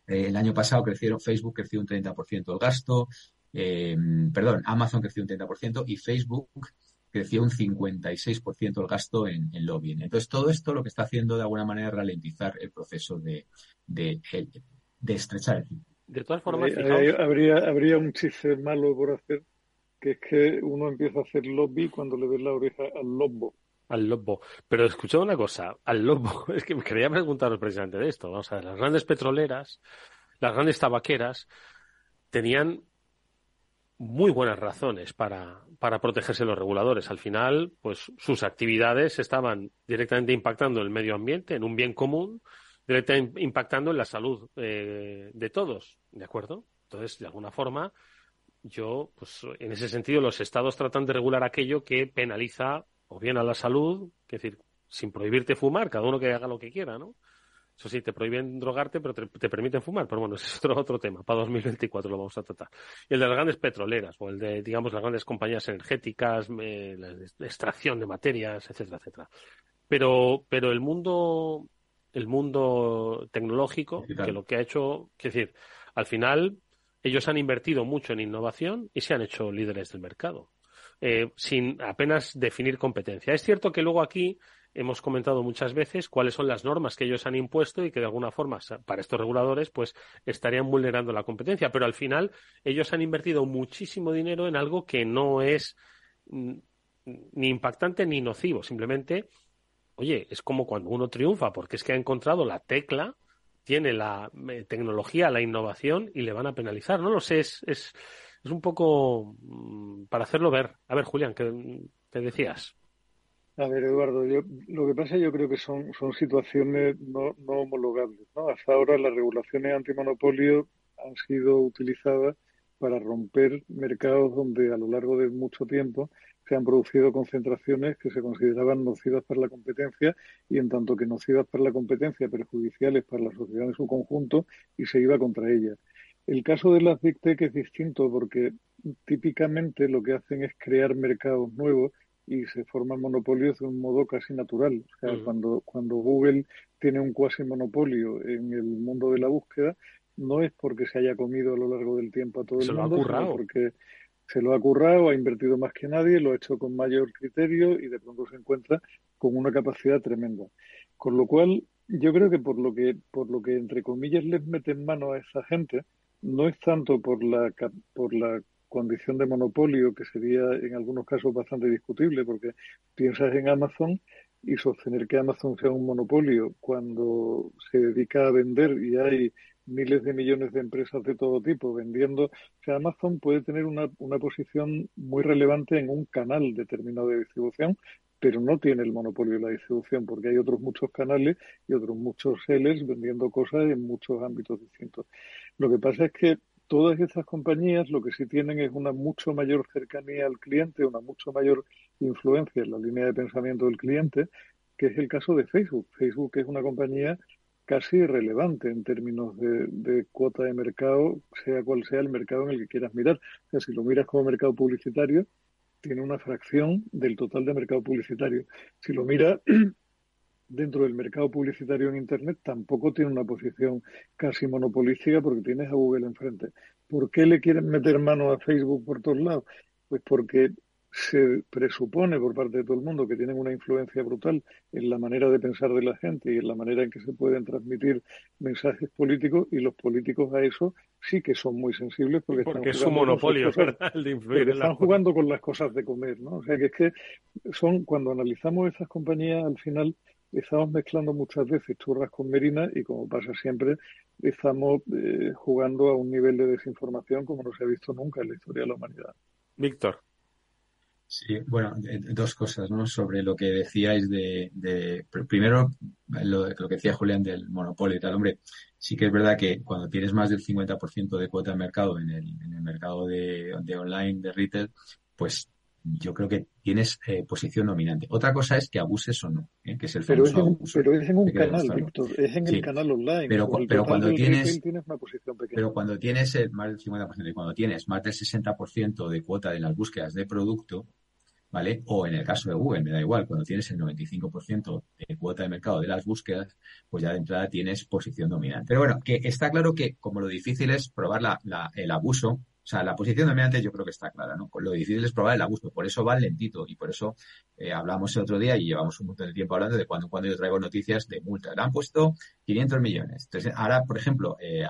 Eh, el año pasado crecieron, Facebook creció un 30% el gasto, eh, perdón, Amazon creció un 30% y Facebook creció un 56% el gasto en, en, lobbying. Entonces, todo esto lo que está haciendo de alguna manera es ralentizar el proceso de, de, de estrechar el De todas formas, habría, habría un chiste malo por hacer, que es que uno empieza a hacer lobby cuando le ves la oreja al lobo. Al lobo. Pero escuchad una cosa, al lobo, es que me quería preguntaros precisamente de esto. Vamos a ver, las grandes petroleras, las grandes tabaqueras, tenían muy buenas razones para, para protegerse los reguladores. Al final, pues sus actividades estaban directamente impactando el medio ambiente, en un bien común, directamente impactando en la salud eh, de todos, ¿de acuerdo? Entonces, de alguna forma, yo, pues en ese sentido, los estados tratan de regular aquello que penaliza o bien a la salud, es decir, sin prohibirte fumar, cada uno que haga lo que quiera, ¿no? Eso sí, te prohíben drogarte, pero te, permiten fumar. Pero bueno, ese es otro, otro tema. Para 2024 lo vamos a tratar. Y el de las grandes petroleras, o el de, digamos, las grandes compañías energéticas, la extracción de materias, etcétera, etcétera. Pero, pero el mundo, el mundo tecnológico, que lo que ha hecho, es decir, al final, ellos han invertido mucho en innovación y se han hecho líderes del mercado. Eh, sin apenas definir competencia. Es cierto que luego aquí hemos comentado muchas veces cuáles son las normas que ellos han impuesto y que de alguna forma para estos reguladores pues estarían vulnerando la competencia, pero al final ellos han invertido muchísimo dinero en algo que no es mm, ni impactante ni nocivo, simplemente oye, es como cuando uno triunfa porque es que ha encontrado la tecla, tiene la eh, tecnología, la innovación y le van a penalizar, no lo sé, es es, es un poco mm, para hacerlo ver. A ver, Julián, ¿qué te decías? A ver, Eduardo, yo, lo que pasa yo creo que son, situaciones no, no homologables. ¿no? Hasta ahora las regulaciones antimonopolio han sido utilizadas para romper mercados donde a lo largo de mucho tiempo se han producido concentraciones que se consideraban nocivas para la competencia y en tanto que nocivas para la competencia, perjudiciales para la sociedad en su conjunto y se iba contra ellas. El caso de las Big Tech es distinto porque típicamente lo que hacen es crear mercados nuevos y se forman monopolios de un modo casi natural. O sea, cuando, cuando Google tiene un cuasi monopolio en el mundo de la búsqueda, no es porque se haya comido a lo largo del tiempo a todo el mundo, sino porque se lo ha currado, ha invertido más que nadie, lo ha hecho con mayor criterio y de pronto se encuentra con una capacidad tremenda. Con lo cual, yo creo que por lo que, por lo que entre comillas les meten mano a esa gente, no es tanto por la, por la condición de monopolio, que sería en algunos casos bastante discutible, porque piensas en Amazon y sostener que Amazon sea un monopolio cuando se dedica a vender y hay miles de millones de empresas de todo tipo vendiendo. O sea, Amazon puede tener una, una posición muy relevante en un canal determinado de distribución, pero no tiene el monopolio de la distribución porque hay otros muchos canales y otros muchos sellers vendiendo cosas en muchos ámbitos distintos. Lo que pasa es que todas estas compañías lo que sí tienen es una mucho mayor cercanía al cliente, una mucho mayor influencia en la línea de pensamiento del cliente, que es el caso de Facebook. Facebook es una compañía casi irrelevante en términos de, cuota de mercado, sea cual sea el mercado en el que quieras mirar. O sea, si lo miras como mercado publicitario, tiene una fracción del total de mercado publicitario. Si lo miras dentro del mercado publicitario en Internet tampoco tiene una posición casi monopolística porque tienes a Google enfrente. ¿Por qué le quieren meter mano a Facebook por todos lados? Pues porque se presupone por parte de todo el mundo que tienen una influencia brutal en la manera de pensar de la gente y en la manera en que se pueden transmitir mensajes políticos y los políticos a eso sí que son muy sensibles porque, porque es un monopolio, ¿verdad? El de influir están jugando con las cosas de comer, ¿no? O sea que es que son, cuando analizamos esas compañías, al final estamos mezclando muchas veces churras con merina y como pasa siempre, estamos eh, jugando a un nivel de desinformación como no se ha visto nunca en la historia de la humanidad. Víctor. Sí, bueno, dos cosas, ¿no? Sobre lo que decíais de, de primero, lo, lo, que decía Julián del monopolio y tal, hombre, sí que es verdad que cuando tienes más del 50% de cuota de mercado en el, en el mercado de, de online, de retail, pues yo creo que tienes eh, posición dominante. Otra cosa es que abuses o no, ¿eh? que es el pero es, en, pero es en un canal, Víctor, es en el canal online. Pero, pero cuando tienes, tienes una posición pequeña. pero cuando tienes el, más del 50% y cuando tienes más del 60% de cuota en las búsquedas de producto, ¿vale? O en el caso de Google, me da igual, cuando tienes el 95% de cuota de mercado de las búsquedas, pues ya de entrada tienes posición dominante. Pero bueno, que está claro que como lo difícil es probar el abuso, O sea, la posición dominante yo creo que está clara, ¿no? Lo difícil es probar el abuso, por eso va lentito y por eso eh, hablamos el otro día y llevamos un montón de tiempo hablando de cuando, cuando yo traigo noticias de multas. Le han puesto 500 millones. Entonces, ahora, por ejemplo, eh,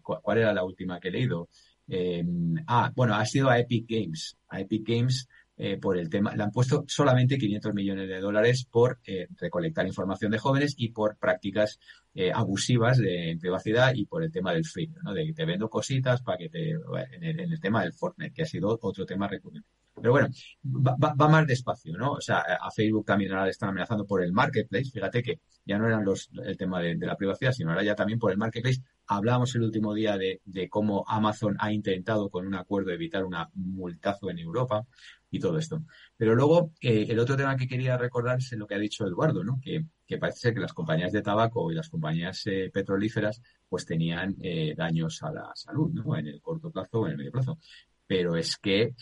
¿cuál era la última que he leído? Eh, ah, bueno, ha sido a Epic Games. A Epic Games eh, por el tema, le han puesto solamente 500 millones de dólares por eh, recolectar información de jóvenes y por prácticas eh, abusivas de privacidad y por el tema del free, ¿no? De que te vendo cositas para que te, en el, tema del Fortnite, que ha sido otro tema recurrente. Pero bueno, va, va, más despacio, ¿no? O sea, a Facebook también ahora le están amenazando por el marketplace. Fíjate que ya no eran los, el tema de, la privacidad, sino ahora ya también por el marketplace. Hablábamos el último día de, de cómo Amazon ha intentado con un acuerdo evitar un multazo en Europa y todo esto. Pero luego, eh, el otro tema que quería recordar es lo que ha dicho Eduardo, ¿no? Que, parece ser que las compañías de tabaco y las compañías eh, petrolíferas pues tenían eh, daños a la salud, ¿no? En el corto plazo o en el medio plazo. Pero es que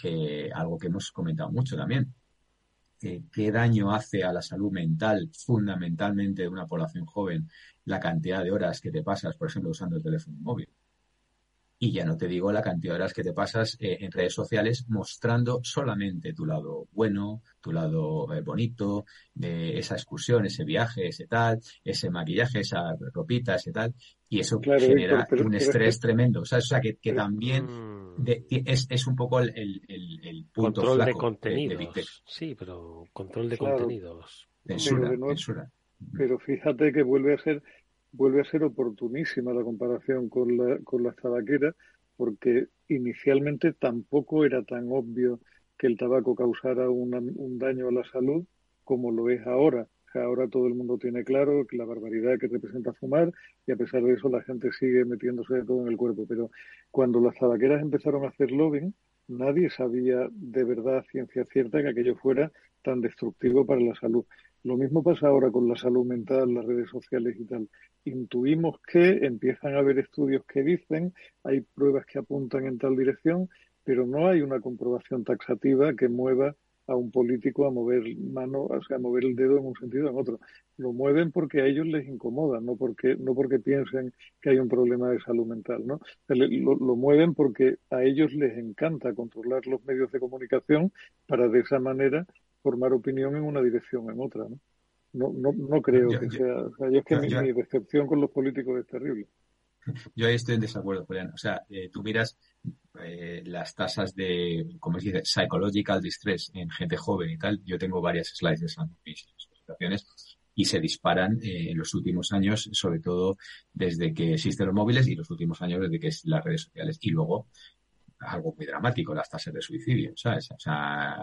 algo que hemos comentado mucho también, qué daño hace a la salud mental fundamentalmente de una población joven la cantidad de horas que te pasas, por ejemplo, usando el teléfono móvil. Y ya no te digo la cantidad de horas que te pasas eh, en redes sociales mostrando solamente tu lado bueno, tu lado eh, bonito, de esa excursión, ese viaje, ese tal, ese maquillaje, esa ropita, ese tal. Y eso claro, genera pero, un estrés pero, tremendo. O sea, o sea que, que también de, es, es, un poco el, el, el punto control flaco de contenidos. De, de sí, pero control de claro. contenidos. Censura, censura. Pero fíjate que vuelve a ser vuelve a ser oportunísima la comparación con, la, con las tabaqueras, porque inicialmente tampoco era tan obvio que el tabaco causara un daño a la salud como lo es ahora. Ahora todo el mundo tiene claro que la barbaridad que representa fumar y a pesar de eso la gente sigue metiéndose de todo en el cuerpo. Pero cuando las tabaqueras empezaron a hacer lobbying, nadie sabía de verdad ciencia cierta que aquello fuera tan destructivo para la salud. Lo mismo pasa ahora con la salud mental, las redes sociales y tal. Intuimos que empiezan a haber estudios que dicen, hay pruebas que apuntan en tal dirección, pero no hay una comprobación taxativa que mueva a un político a mover mano, o sea, a mover el dedo en un sentido o en otro. Lo mueven porque a ellos les incomoda, no porque, no porque piensen que hay un problema de salud mental, ¿no? Lo, lo mueven porque a ellos les encanta controlar los medios de comunicación para de esa manera formar opinión en una dirección o en otra, ¿no? No, no, no creo yo, que yo, sea. O sea, yo es que mi, mi, decepción con los políticos es terrible. Yo ahí estoy en desacuerdo, Julián. O sea, eh, tú miras eh, las tasas de, como se dice, psychological distress en gente joven y tal. Yo tengo varias slides de esas presentaciones y se disparan eh, en los últimos años, sobre todo desde que existen los móviles y los últimos años desde que es las redes sociales. Y luego algo muy dramático, las tasas de suicidio, ¿sabes? O sea,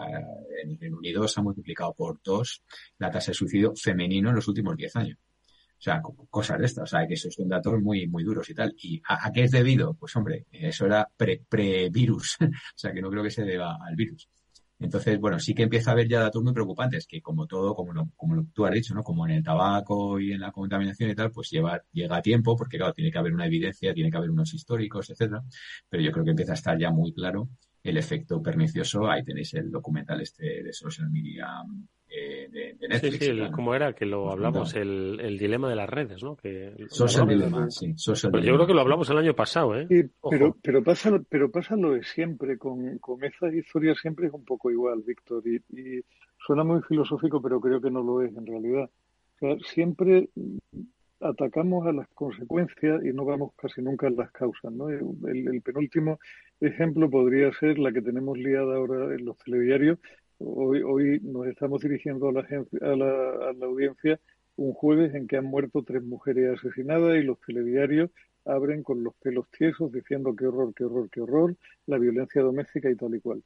en el Reino Unido se ha multiplicado por dos la tasa de suicidio femenino en los últimos diez años. O sea, cosas de estas, o sea, que esos son datos muy, muy duros y tal. ¿Y a, qué es debido? Pues hombre, eso era pre-virus, pre o sea, que no creo que se deba al virus. Entonces, bueno, sí que empieza a haber ya datos muy preocupantes, que como todo, como lo, como lo tú has dicho, ¿no? Como en el tabaco y en la contaminación y tal, pues lleva, llega a tiempo, porque claro, tiene que haber una evidencia, tiene que haber unos históricos, etcétera. Pero yo creo que empieza a estar ya muy claro el efecto pernicioso. Ahí tenéis el documental este de social media eh, de, de, Netflix. Sí, sí, ¿cómo era? Que lo hablamos, el, el dilema de las redes, ¿no? Que social dilema, sí. Social pues yo creo que lo hablamos el año pasado, ¿eh? Sí, pero, pero, pasa, pero pasa lo de siempre, con, con estas historias siempre es un poco igual, Víctor, y, y suena muy filosófico, pero creo que no lo es en realidad. O sea, siempre atacamos a las consecuencias y no vamos casi nunca a las causas. ¿no? El, el, penúltimo ejemplo podría ser la que tenemos liada ahora en los telediarios, Hoy, hoy nos estamos dirigiendo a la, a, la, a la audiencia un jueves en que han muerto tres mujeres asesinadas y los telediarios abren con los pelos tiesos diciendo qué horror, qué horror, qué horror, la violencia doméstica y tal y cual.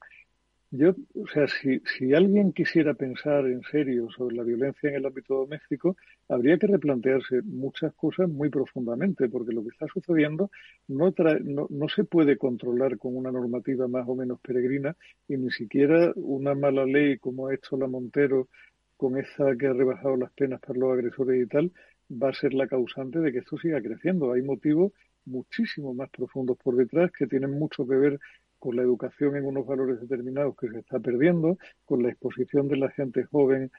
Yo, o sea, si, si alguien quisiera pensar en serio sobre la violencia en el ámbito doméstico, habría que replantearse muchas cosas muy profundamente, porque lo que está sucediendo no, trae, no, no se puede controlar con una normativa más o menos peregrina y ni siquiera una mala ley como ha hecho la Montero con esa que ha rebajado las penas para los agresores y tal, va a ser la causante de que esto siga creciendo. Hay motivos muchísimo más profundos por detrás que tienen mucho que ver con la educación en unos valores determinados que se está perdiendo, con la exposición de la gente joven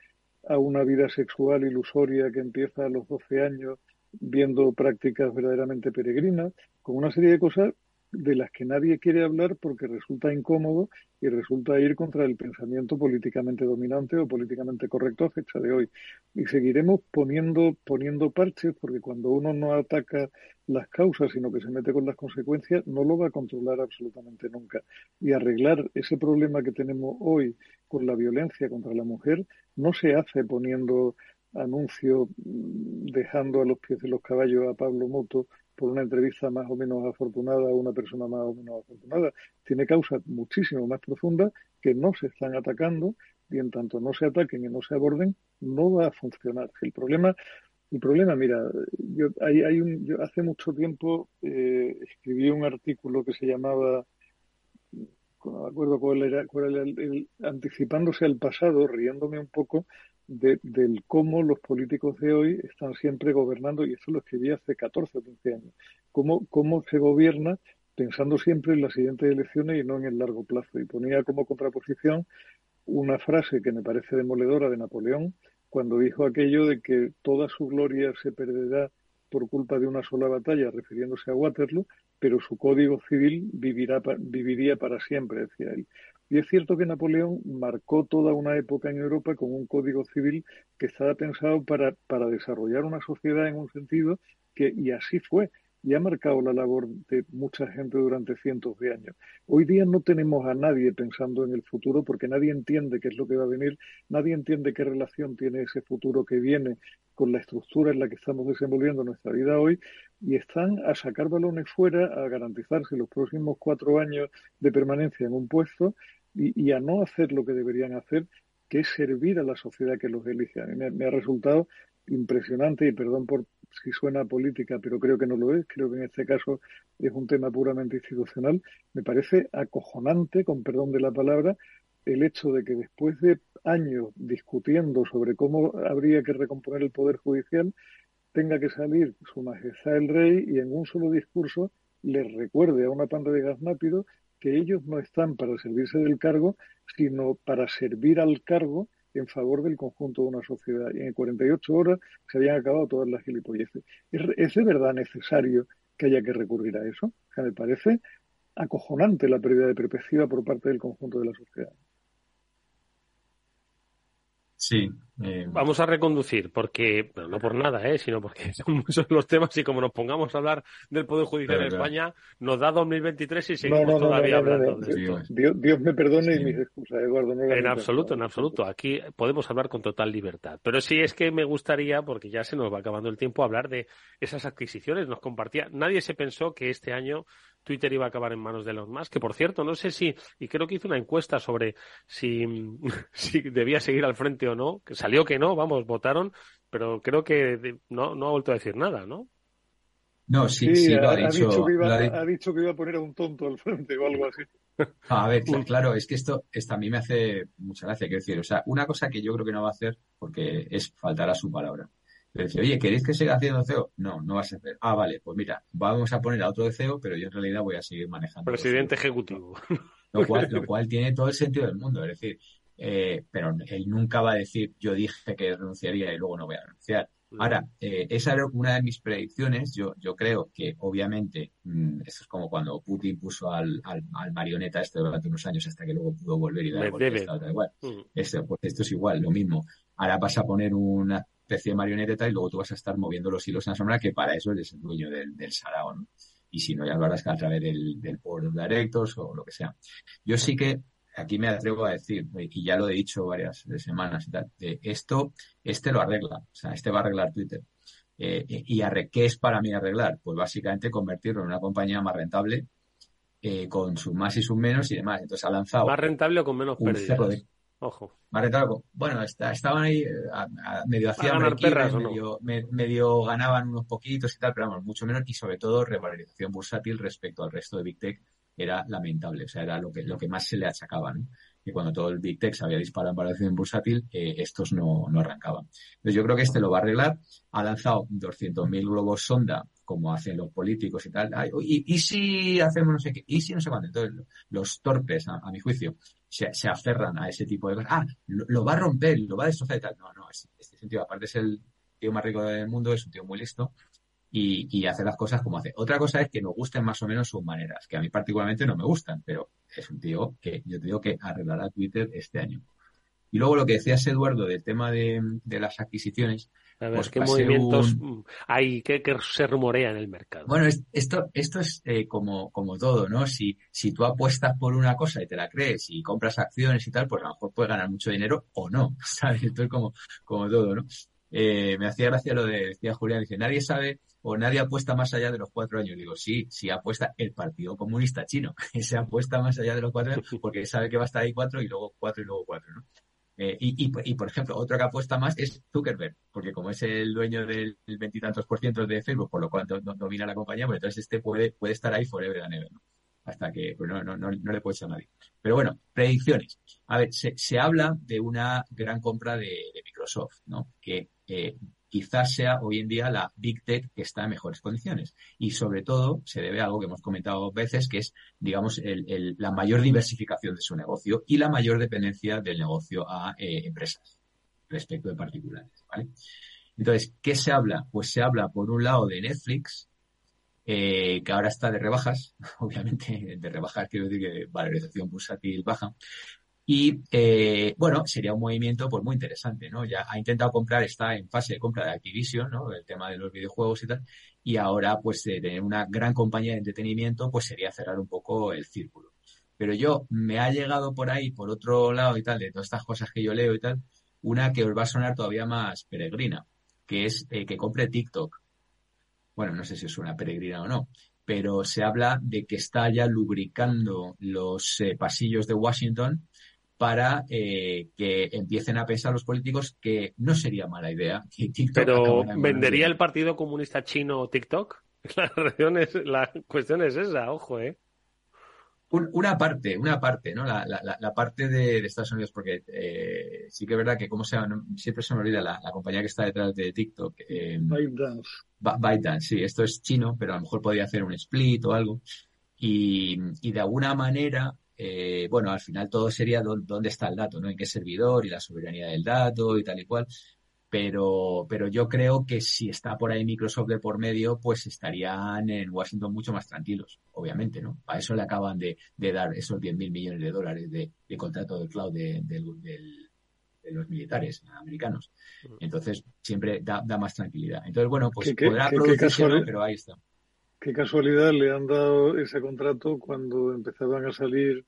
a una vida sexual ilusoria que empieza a los 12 años viendo prácticas verdaderamente peregrinas, con una serie de cosas de las que nadie quiere hablar porque resulta incómodo y resulta ir contra el pensamiento políticamente dominante o políticamente correcto a fecha de hoy. Y seguiremos poniendo, poniendo parches porque cuando uno no ataca las causas, sino que se mete con las consecuencias, no lo va a controlar absolutamente nunca. Y arreglar ese problema que tenemos hoy con la violencia contra la mujer no se hace poniendo anuncio mm, dejando a los pies de los caballos a Pablo Moto por una entrevista más o menos afortunada a una persona más o menos afortunada. Tiene causas muchísimo más profundas que no se están atacando y en tanto no se ataquen y no se aborden, no va a funcionar. El problema, el problema mira, yo, hay, hay un, yo hace mucho tiempo eh, escribí un artículo que se llamaba no me acuerdo cuál era, cuál era el, anticipándose al pasado, riéndome un poco de, del cómo los políticos de hoy están siempre gobernando, y eso lo escribí hace 14 o 15 años, cómo, cómo se gobierna pensando siempre en las siguientes elecciones y no en el largo plazo. Y ponía como contraposición una frase que me parece demoledora de Napoleón, cuando dijo aquello de que toda su gloria se perderá por culpa de una sola batalla, refiriéndose a Waterloo, pero su código civil vivirá, viviría para siempre, decía él. Y es cierto que Napoleón marcó toda una época en Europa con un código civil que estaba pensado para, para desarrollar una sociedad en un sentido que, y así fue, y ha marcado la labor de mucha gente durante cientos de años. Hoy día no tenemos a nadie pensando en el futuro porque nadie entiende qué es lo que va a venir, nadie entiende qué relación tiene ese futuro que viene con la estructura en la que estamos desenvolviendo nuestra vida hoy y están a sacar balones fuera, a garantizarse los próximos cuatro años de permanencia en un puesto y, a no hacer lo que deberían hacer, que es servir a la sociedad que los elige. A mí me ha resultado impresionante y perdón por si suena política, pero creo que no lo es, creo que en este caso es un tema puramente institucional, me parece acojonante, con perdón de la palabra, el hecho de que después de años discutiendo sobre cómo habría que recomponer el Poder Judicial, tenga que salir Su Majestad el Rey y en un solo discurso le recuerde a una panda de gaznápidos que ellos no están para servirse del cargo, sino para servir al cargo en favor del conjunto de una sociedad. Y en 48 horas se habían acabado todas las gilipolleces. ¿Es, de verdad necesario que haya que recurrir a eso? O me parece acojonante la pérdida de perspectiva por parte del conjunto de la sociedad. Sí. Eh, Vamos a reconducir, porque, no por nada, ¿eh? sino porque son muchos los temas y como nos pongamos a hablar del Poder Judicial en España, nos da 2023 y seguimos todavía hablando de esto. Dios, me perdone y mis excusas, Eduardo. en absoluto, en absoluto. Aquí podemos hablar con total libertad. Pero sí es que me gustaría, porque ya se nos va acabando el tiempo, hablar de esas adquisiciones. Nos compartía. Nadie se pensó que este año Twitter iba a acabar en manos de Elon Musk, que por cierto, no sé si, y creo que hizo una encuesta sobre si, si debía seguir al frente o no, que salió que no, vamos, votaron, pero creo que no, no ha vuelto a decir nada, ¿no? No, sí, sí, lo ha, dicho. que iba, ha dicho que iba a poner a un tonto al frente o algo así. A ver, claro, es que esto, esto a mí me hace mucha gracia, quiero decir, o sea, una cosa que yo creo que no va a hacer, porque es faltar a su palabra. Le dice, oye, ¿queréis que siga haciendo CEO? No, no vas a hacer. Ah, vale, pues mira, vamos a poner a otro de CEO, pero yo en realidad voy a seguir manejando. Presidente ejecutivo. Lo cual, lo cual tiene todo el sentido del mundo. Es decir, eh, pero él nunca va a decir, yo dije que renunciaría y luego no voy a renunciar. Ahora, eh, esa era una de mis predicciones. Yo, yo creo que, obviamente, mm, esto es como cuando Putin puso al, al, marioneta este durante unos años hasta que luego pudo volver y dar igual. Esto, pues esto es igual, lo mismo. Ahora vas a poner una especie de marioneta y luego tú vas a estar moviendo los hilos en la sombra, que para eso eres el dueño del, del sarao, Y si no, ya lo harás a través del, del board of directors o lo que sea. Yo sí que aquí me atrevo a decir, y ya lo he dicho varias semanas y tal, de esto, este lo arregla, o sea, este va a arreglar Twitter. Eh, ¿Y qué es para mí arreglar? Pues básicamente convertirlo en una compañía más rentable, eh, con sus más y sus menos y demás. Entonces ha lanzado. ¿Más rentable o con menos pérdidas? Ojo. Más rentable. Bueno, estaban ahí, eh, medio hacían medio, medio, ganaban unos poquitos y tal, pero vamos, mucho menos y sobre todo revalorización bursátil respecto al resto de Big Tech era lamentable, o sea, era lo que, lo que más se le achacaba, ¿no? Que cuando todo el Big Tech se había disparado en valoración bursátil, eh, estos no, no arrancaban. Entonces yo creo que este lo va a arreglar. Ha lanzado 200.000 globos sonda, como hacen los políticos y tal. y, si hacemos no sé qué? ¿Y si no sé cuánto? Entonces los torpes, a, mi juicio, se, se, aferran a ese tipo de cosas. Ah, lo, va a romper, lo va a destrozar y tal. No, no, este, este sentido, aparte es el tío más rico del mundo, es un tío muy listo y, y hacer las cosas como hace. Otra cosa es que nos gusten más o menos sus maneras, que a mí particularmente no me gustan, pero es un tío que yo te digo que arreglará Twitter este año. Y luego lo que decías, Eduardo, del tema de, de las adquisiciones. A ver, pues ¿qué movimientos un- hay que, que se rumorea en el mercado? Bueno, es- esto, esto es eh, como, como todo, ¿no? Si, si tú apuestas por una cosa y te la crees y compras acciones y tal, pues a lo mejor puedes ganar mucho dinero o no, ¿sabes? Esto es como, como todo, ¿no? Eh, me hacía gracia lo de, decía Julián, dice, nadie sabe o nadie apuesta más allá de los cuatro años. Digo, sí, sí apuesta el Partido Comunista Chino. Ese apuesta más allá de los cuatro años porque sabe que va a estar ahí cuatro y luego cuatro y luego cuatro, ¿no? Eh, y, y, por ejemplo, otro que apuesta más es Zuckerberg, porque como es el dueño del veintitantos por ciento de Facebook, por lo cual do- do- domina la compañía, pues entonces este puede, puede estar ahí forever and ever, ¿no? Hasta que pues no, no, no, no le puede echar a nadie. Pero bueno, predicciones. A ver, se, se habla de una gran compra de, de Microsoft, ¿no? Que eh, quizás sea hoy en día la Big Tech que está en mejores condiciones. Y sobre todo se debe a algo que hemos comentado veces, que es, digamos, la mayor diversificación de su negocio y la mayor dependencia del negocio a eh, empresas respecto de particulares, ¿vale? Entonces, ¿qué se habla? Pues se habla, por un lado, de Netflix, eh, que ahora está de rebajas, obviamente, de rebajas quiero decir que valorización bursátil baja, y eh, bueno, sería un movimiento pues muy interesante, ¿no? Ya ha intentado comprar, está en fase de compra de Activision, ¿no? El tema de los videojuegos y tal. Y ahora, pues, de tener una gran compañía de entretenimiento, pues sería cerrar un poco el círculo. Pero yo me ha llegado por ahí, por otro lado y tal, de todas estas cosas que yo leo y tal, una que os va a sonar todavía más peregrina, que es eh, que compre TikTok. Bueno, no sé si os suena peregrina o no, pero se habla de que está ya lubricando los eh, pasillos de Washington para eh, que empiecen a pensar los políticos que no sería mala idea que TikTok Pero ¿vendería de- el Partido Comunista Chino TikTok? La, razón es- la cuestión es esa, ojo, ¿eh? Un- una parte, una parte, ¿no? La, la, parte de, de Estados Unidos, porque eh, sí que es verdad que, como se llama? No- siempre se me olvida la, la compañía que está detrás de TikTok. Eh, ByteDance. ByteDance, sí, esto es chino, pero a lo mejor podría hacer un split o algo. Y, y de alguna manera, eh, bueno, al final todo sería dó- dónde está el dato, ¿no? En qué servidor y la soberanía del dato y tal y cual. Pero, pero yo creo que si está por ahí Microsoft de por medio, pues estarían en Washington mucho más tranquilos, obviamente, ¿no? A eso le acaban de, de dar esos 10 mil millones de dólares de, de contrato de cloud de, del- del- de los militares americanos. Entonces, siempre da, da más tranquilidad. Entonces, bueno, pues ¿Qué- qué- podrá qué- qué producirse, pero ahí está. Qué casualidad le han dado ese contrato cuando empezaban a salir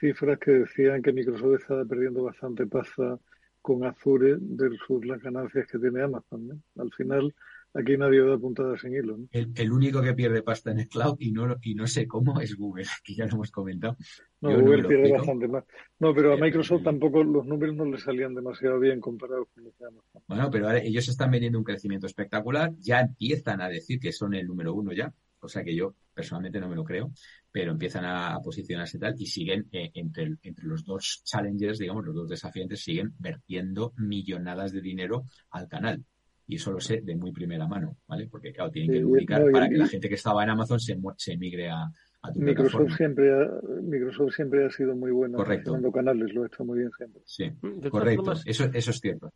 cifras que decían que Microsoft estaba perdiendo bastante pasta con Azure versus las ganancias que tiene Amazon. ¿no? Al final, aquí nadie da puntada sin hilo. ¿no? El, el único que pierde pasta en el cloud y no, y no sé cómo es Google, que ya lo hemos comentado. No, Yo Google pierde bastante más. No, pero a Eh, Microsoft tampoco los números no le salían demasiado bien comparados con los de Amazon. Bueno, pero ahora ellos están vendiendo un crecimiento espectacular, ya empiezan a decir que son el número uno ya, cosa que yo personalmente no me lo creo, pero empiezan a, a posicionarse tal y siguen eh, entre, el- entre los dos challengers, digamos, los dos desafiantes, siguen vertiendo millonadas de dinero al canal. Y eso lo sé de muy primera mano, ¿vale? Porque, claro, tienen que no, y- para que la gente que estaba en Amazon se, se migre a, a tu Microsoft plataforma. siempre, ha, Microsoft siempre ha sido muy bueno Correcto. canales, lo ha hecho muy bien siempre. Sí, De todas correcto. formas- Eso, eso es cierto.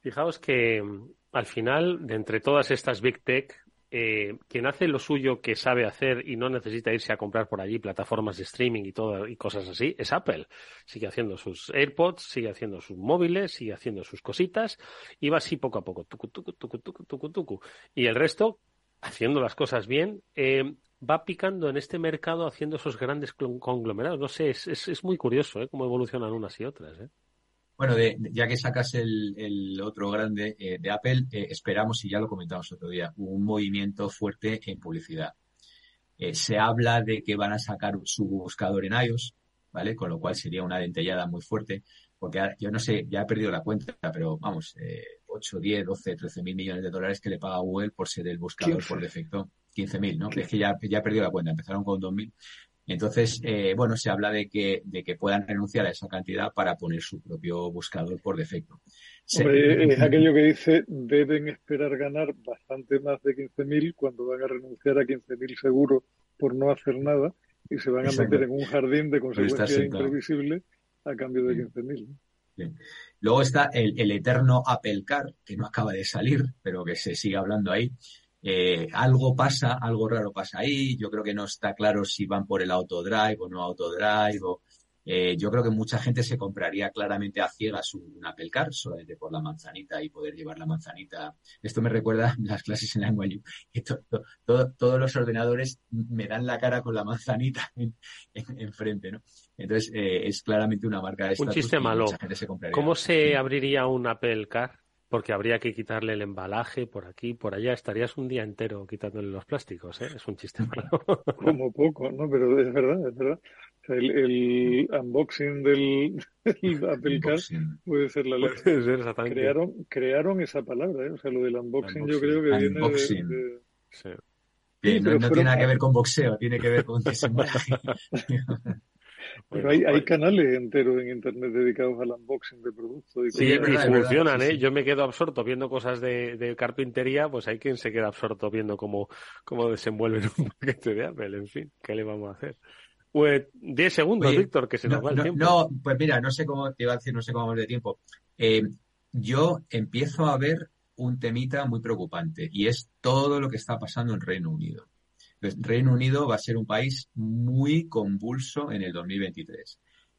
Fijaos que mm, al final, de entre todas estas Big Tech, eh, quien hace lo suyo que sabe hacer y no necesita irse a comprar por allí plataformas de streaming y todo y cosas así, es Apple. Sigue haciendo sus AirPods, sigue haciendo sus móviles, sigue haciendo sus cositas y va así poco a poco, tucu, tucu, tucu, tucu, tucu, tucu. Y el resto, haciendo las cosas bien, eh, va picando en este mercado haciendo esos grandes conglomerados. No sé, es, es, es muy curioso ¿eh? cómo evolucionan unas y otras. ¿eh? Bueno, de- ya que sacas el, el otro grande eh, de Apple, eh, esperamos, y ya lo comentamos otro día, un movimiento fuerte en publicidad. Eh, se habla de que van a sacar su buscador en iOS, ¿vale? Con lo cual sería una dentellada muy fuerte, porque yo no sé, ya he perdido la cuenta, pero vamos, eh, 8, 10, 12, 13 mil millones de dólares que le paga Google por ser el buscador 15. por defecto. 15 mil, ¿no? Es que ya, ya he perdido la cuenta, empezaron con 2 mil. Entonces, eh, bueno, se habla de que, de que puedan renunciar a esa cantidad para poner su propio buscador por defecto. Se- Hombre, es aquello que dice, deben esperar ganar bastante más de 15.000 cuando van a renunciar a 15.000 seguros por no hacer nada y se van a Exacto. meter en un jardín de consecuencias imprevisibles a cambio de 15.000. ¿no? Bien. Luego está el, el eterno Apple Car, que no acaba de salir, pero que se sigue hablando ahí. Eh, algo pasa, algo raro pasa ahí. Yo creo que no está claro si van por el autodrive o no autodrive. O, eh, yo creo que mucha gente se compraría claramente a ciegas un Apple Car solamente por la manzanita y poder llevar la manzanita. Esto me recuerda las clases en la NYU. que to- to- todo- todos los ordenadores me dan la cara con la manzanita enfrente, en, frente, ¿no? Entonces, eh, es claramente una marca de Un chiste malo. mucha gente se compraría. ¿Cómo se abriría un Apple Car? Porque habría que quitarle el embalaje por aquí, por allá. Estarías un día entero quitándole los plásticos, ¿eh? Es un chiste malo. Como poco, ¿no? Pero es verdad, es verdad. O sea, el, el unboxing del, Apple Car puede ser la leche. Puede ser, exactamente. Crearon, crearon esa palabra, ¿eh? O sea, lo del unboxing, yo Unboxing. creo que viene de- Unboxing. de, Sí. No, pero no fueron- tiene nada que ver con boxeo, tiene que ver con desembaje. Pero hay, hay canales enteros en internet dedicados al unboxing de productos y Sí, y funcionan, ¿eh? Yo me quedo absorto viendo cosas de, de carpintería, pues hay quien se queda absorto viendo cómo, cómo desenvuelven un paquete de Apple, en fin, ¿qué le vamos a hacer? Pues 10 segundos, Oye, Víctor, que se nos no, va el no, tiempo. no, pues mira, no sé cómo te iba a decir, no sé cómo vamos de tiempo. Eh, yo empiezo a ver un temita muy preocupante y es todo lo que está pasando en Reino Unido. Reino Unido va a ser un país muy convulso en el 2023.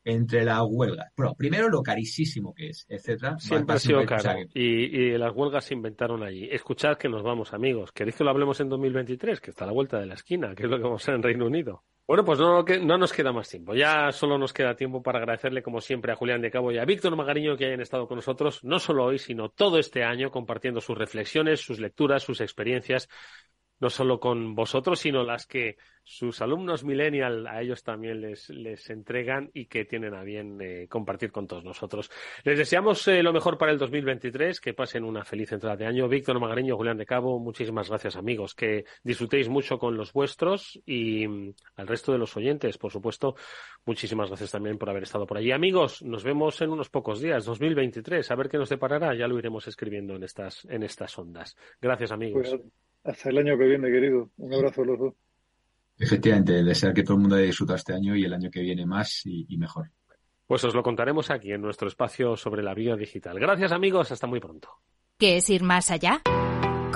Entre la huelga, bueno, primero lo carísimo que es, etcétera. Siempre ha sido país- o sea, caro. Y, y las huelgas se inventaron allí. Escuchad que nos vamos, amigos. ¿Queréis que lo hablemos en 2023? Que está a la vuelta de la esquina, que es lo que vamos a hacer en Reino Unido. Bueno, pues no, no nos queda más tiempo. Ya solo nos queda tiempo para agradecerle, como siempre, a Julián de Cabo y a Víctor Magariño que hayan estado con nosotros, no solo hoy, sino todo este año, compartiendo sus reflexiones, sus lecturas, sus experiencias, no solo con vosotros, sino las que sus alumnos millennial a ellos también les, les entregan y que tienen a bien eh, compartir con todos nosotros. Les deseamos eh, lo mejor para el 2023, que pasen una feliz entrada de año. Víctor Magareño, Julián de Cabo, muchísimas gracias amigos, que disfrutéis mucho con los vuestros y mm, al resto de los oyentes, por supuesto, muchísimas gracias también por haber estado por allí. Amigos, nos vemos en unos pocos días, 2023, a ver qué nos deparará, ya lo iremos escribiendo en estas, en estas ondas. Gracias amigos. Hasta el año que viene, querido. Un abrazo a los dos. Efectivamente, desear que todo el mundo haya disfrutado este año y el año que viene más y, y mejor. Pues os lo contaremos aquí en nuestro espacio sobre la vida digital. Gracias amigos, hasta muy pronto. ¿Qué es ir más allá?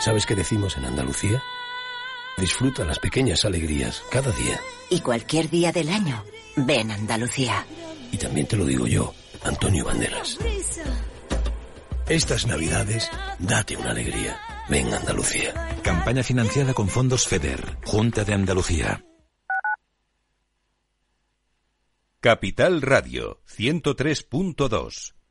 ¿Sabes qué decimos en Andalucía? Disfruta las pequeñas alegrías cada día. Y cualquier día del año, ven Andalucía. Y también te lo digo yo, Antonio Banderas. Estas navidades, date una alegría. Ven Andalucía. Campaña financiada con fondos FEDER, Junta de Andalucía. Capital Radio 103.2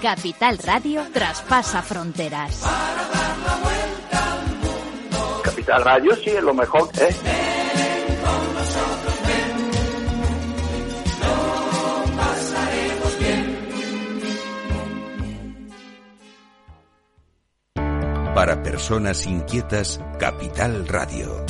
Capital Radio traspasa fronteras. Capital Radio sí es lo mejor, ¿eh? Para personas inquietas, Capital Radio.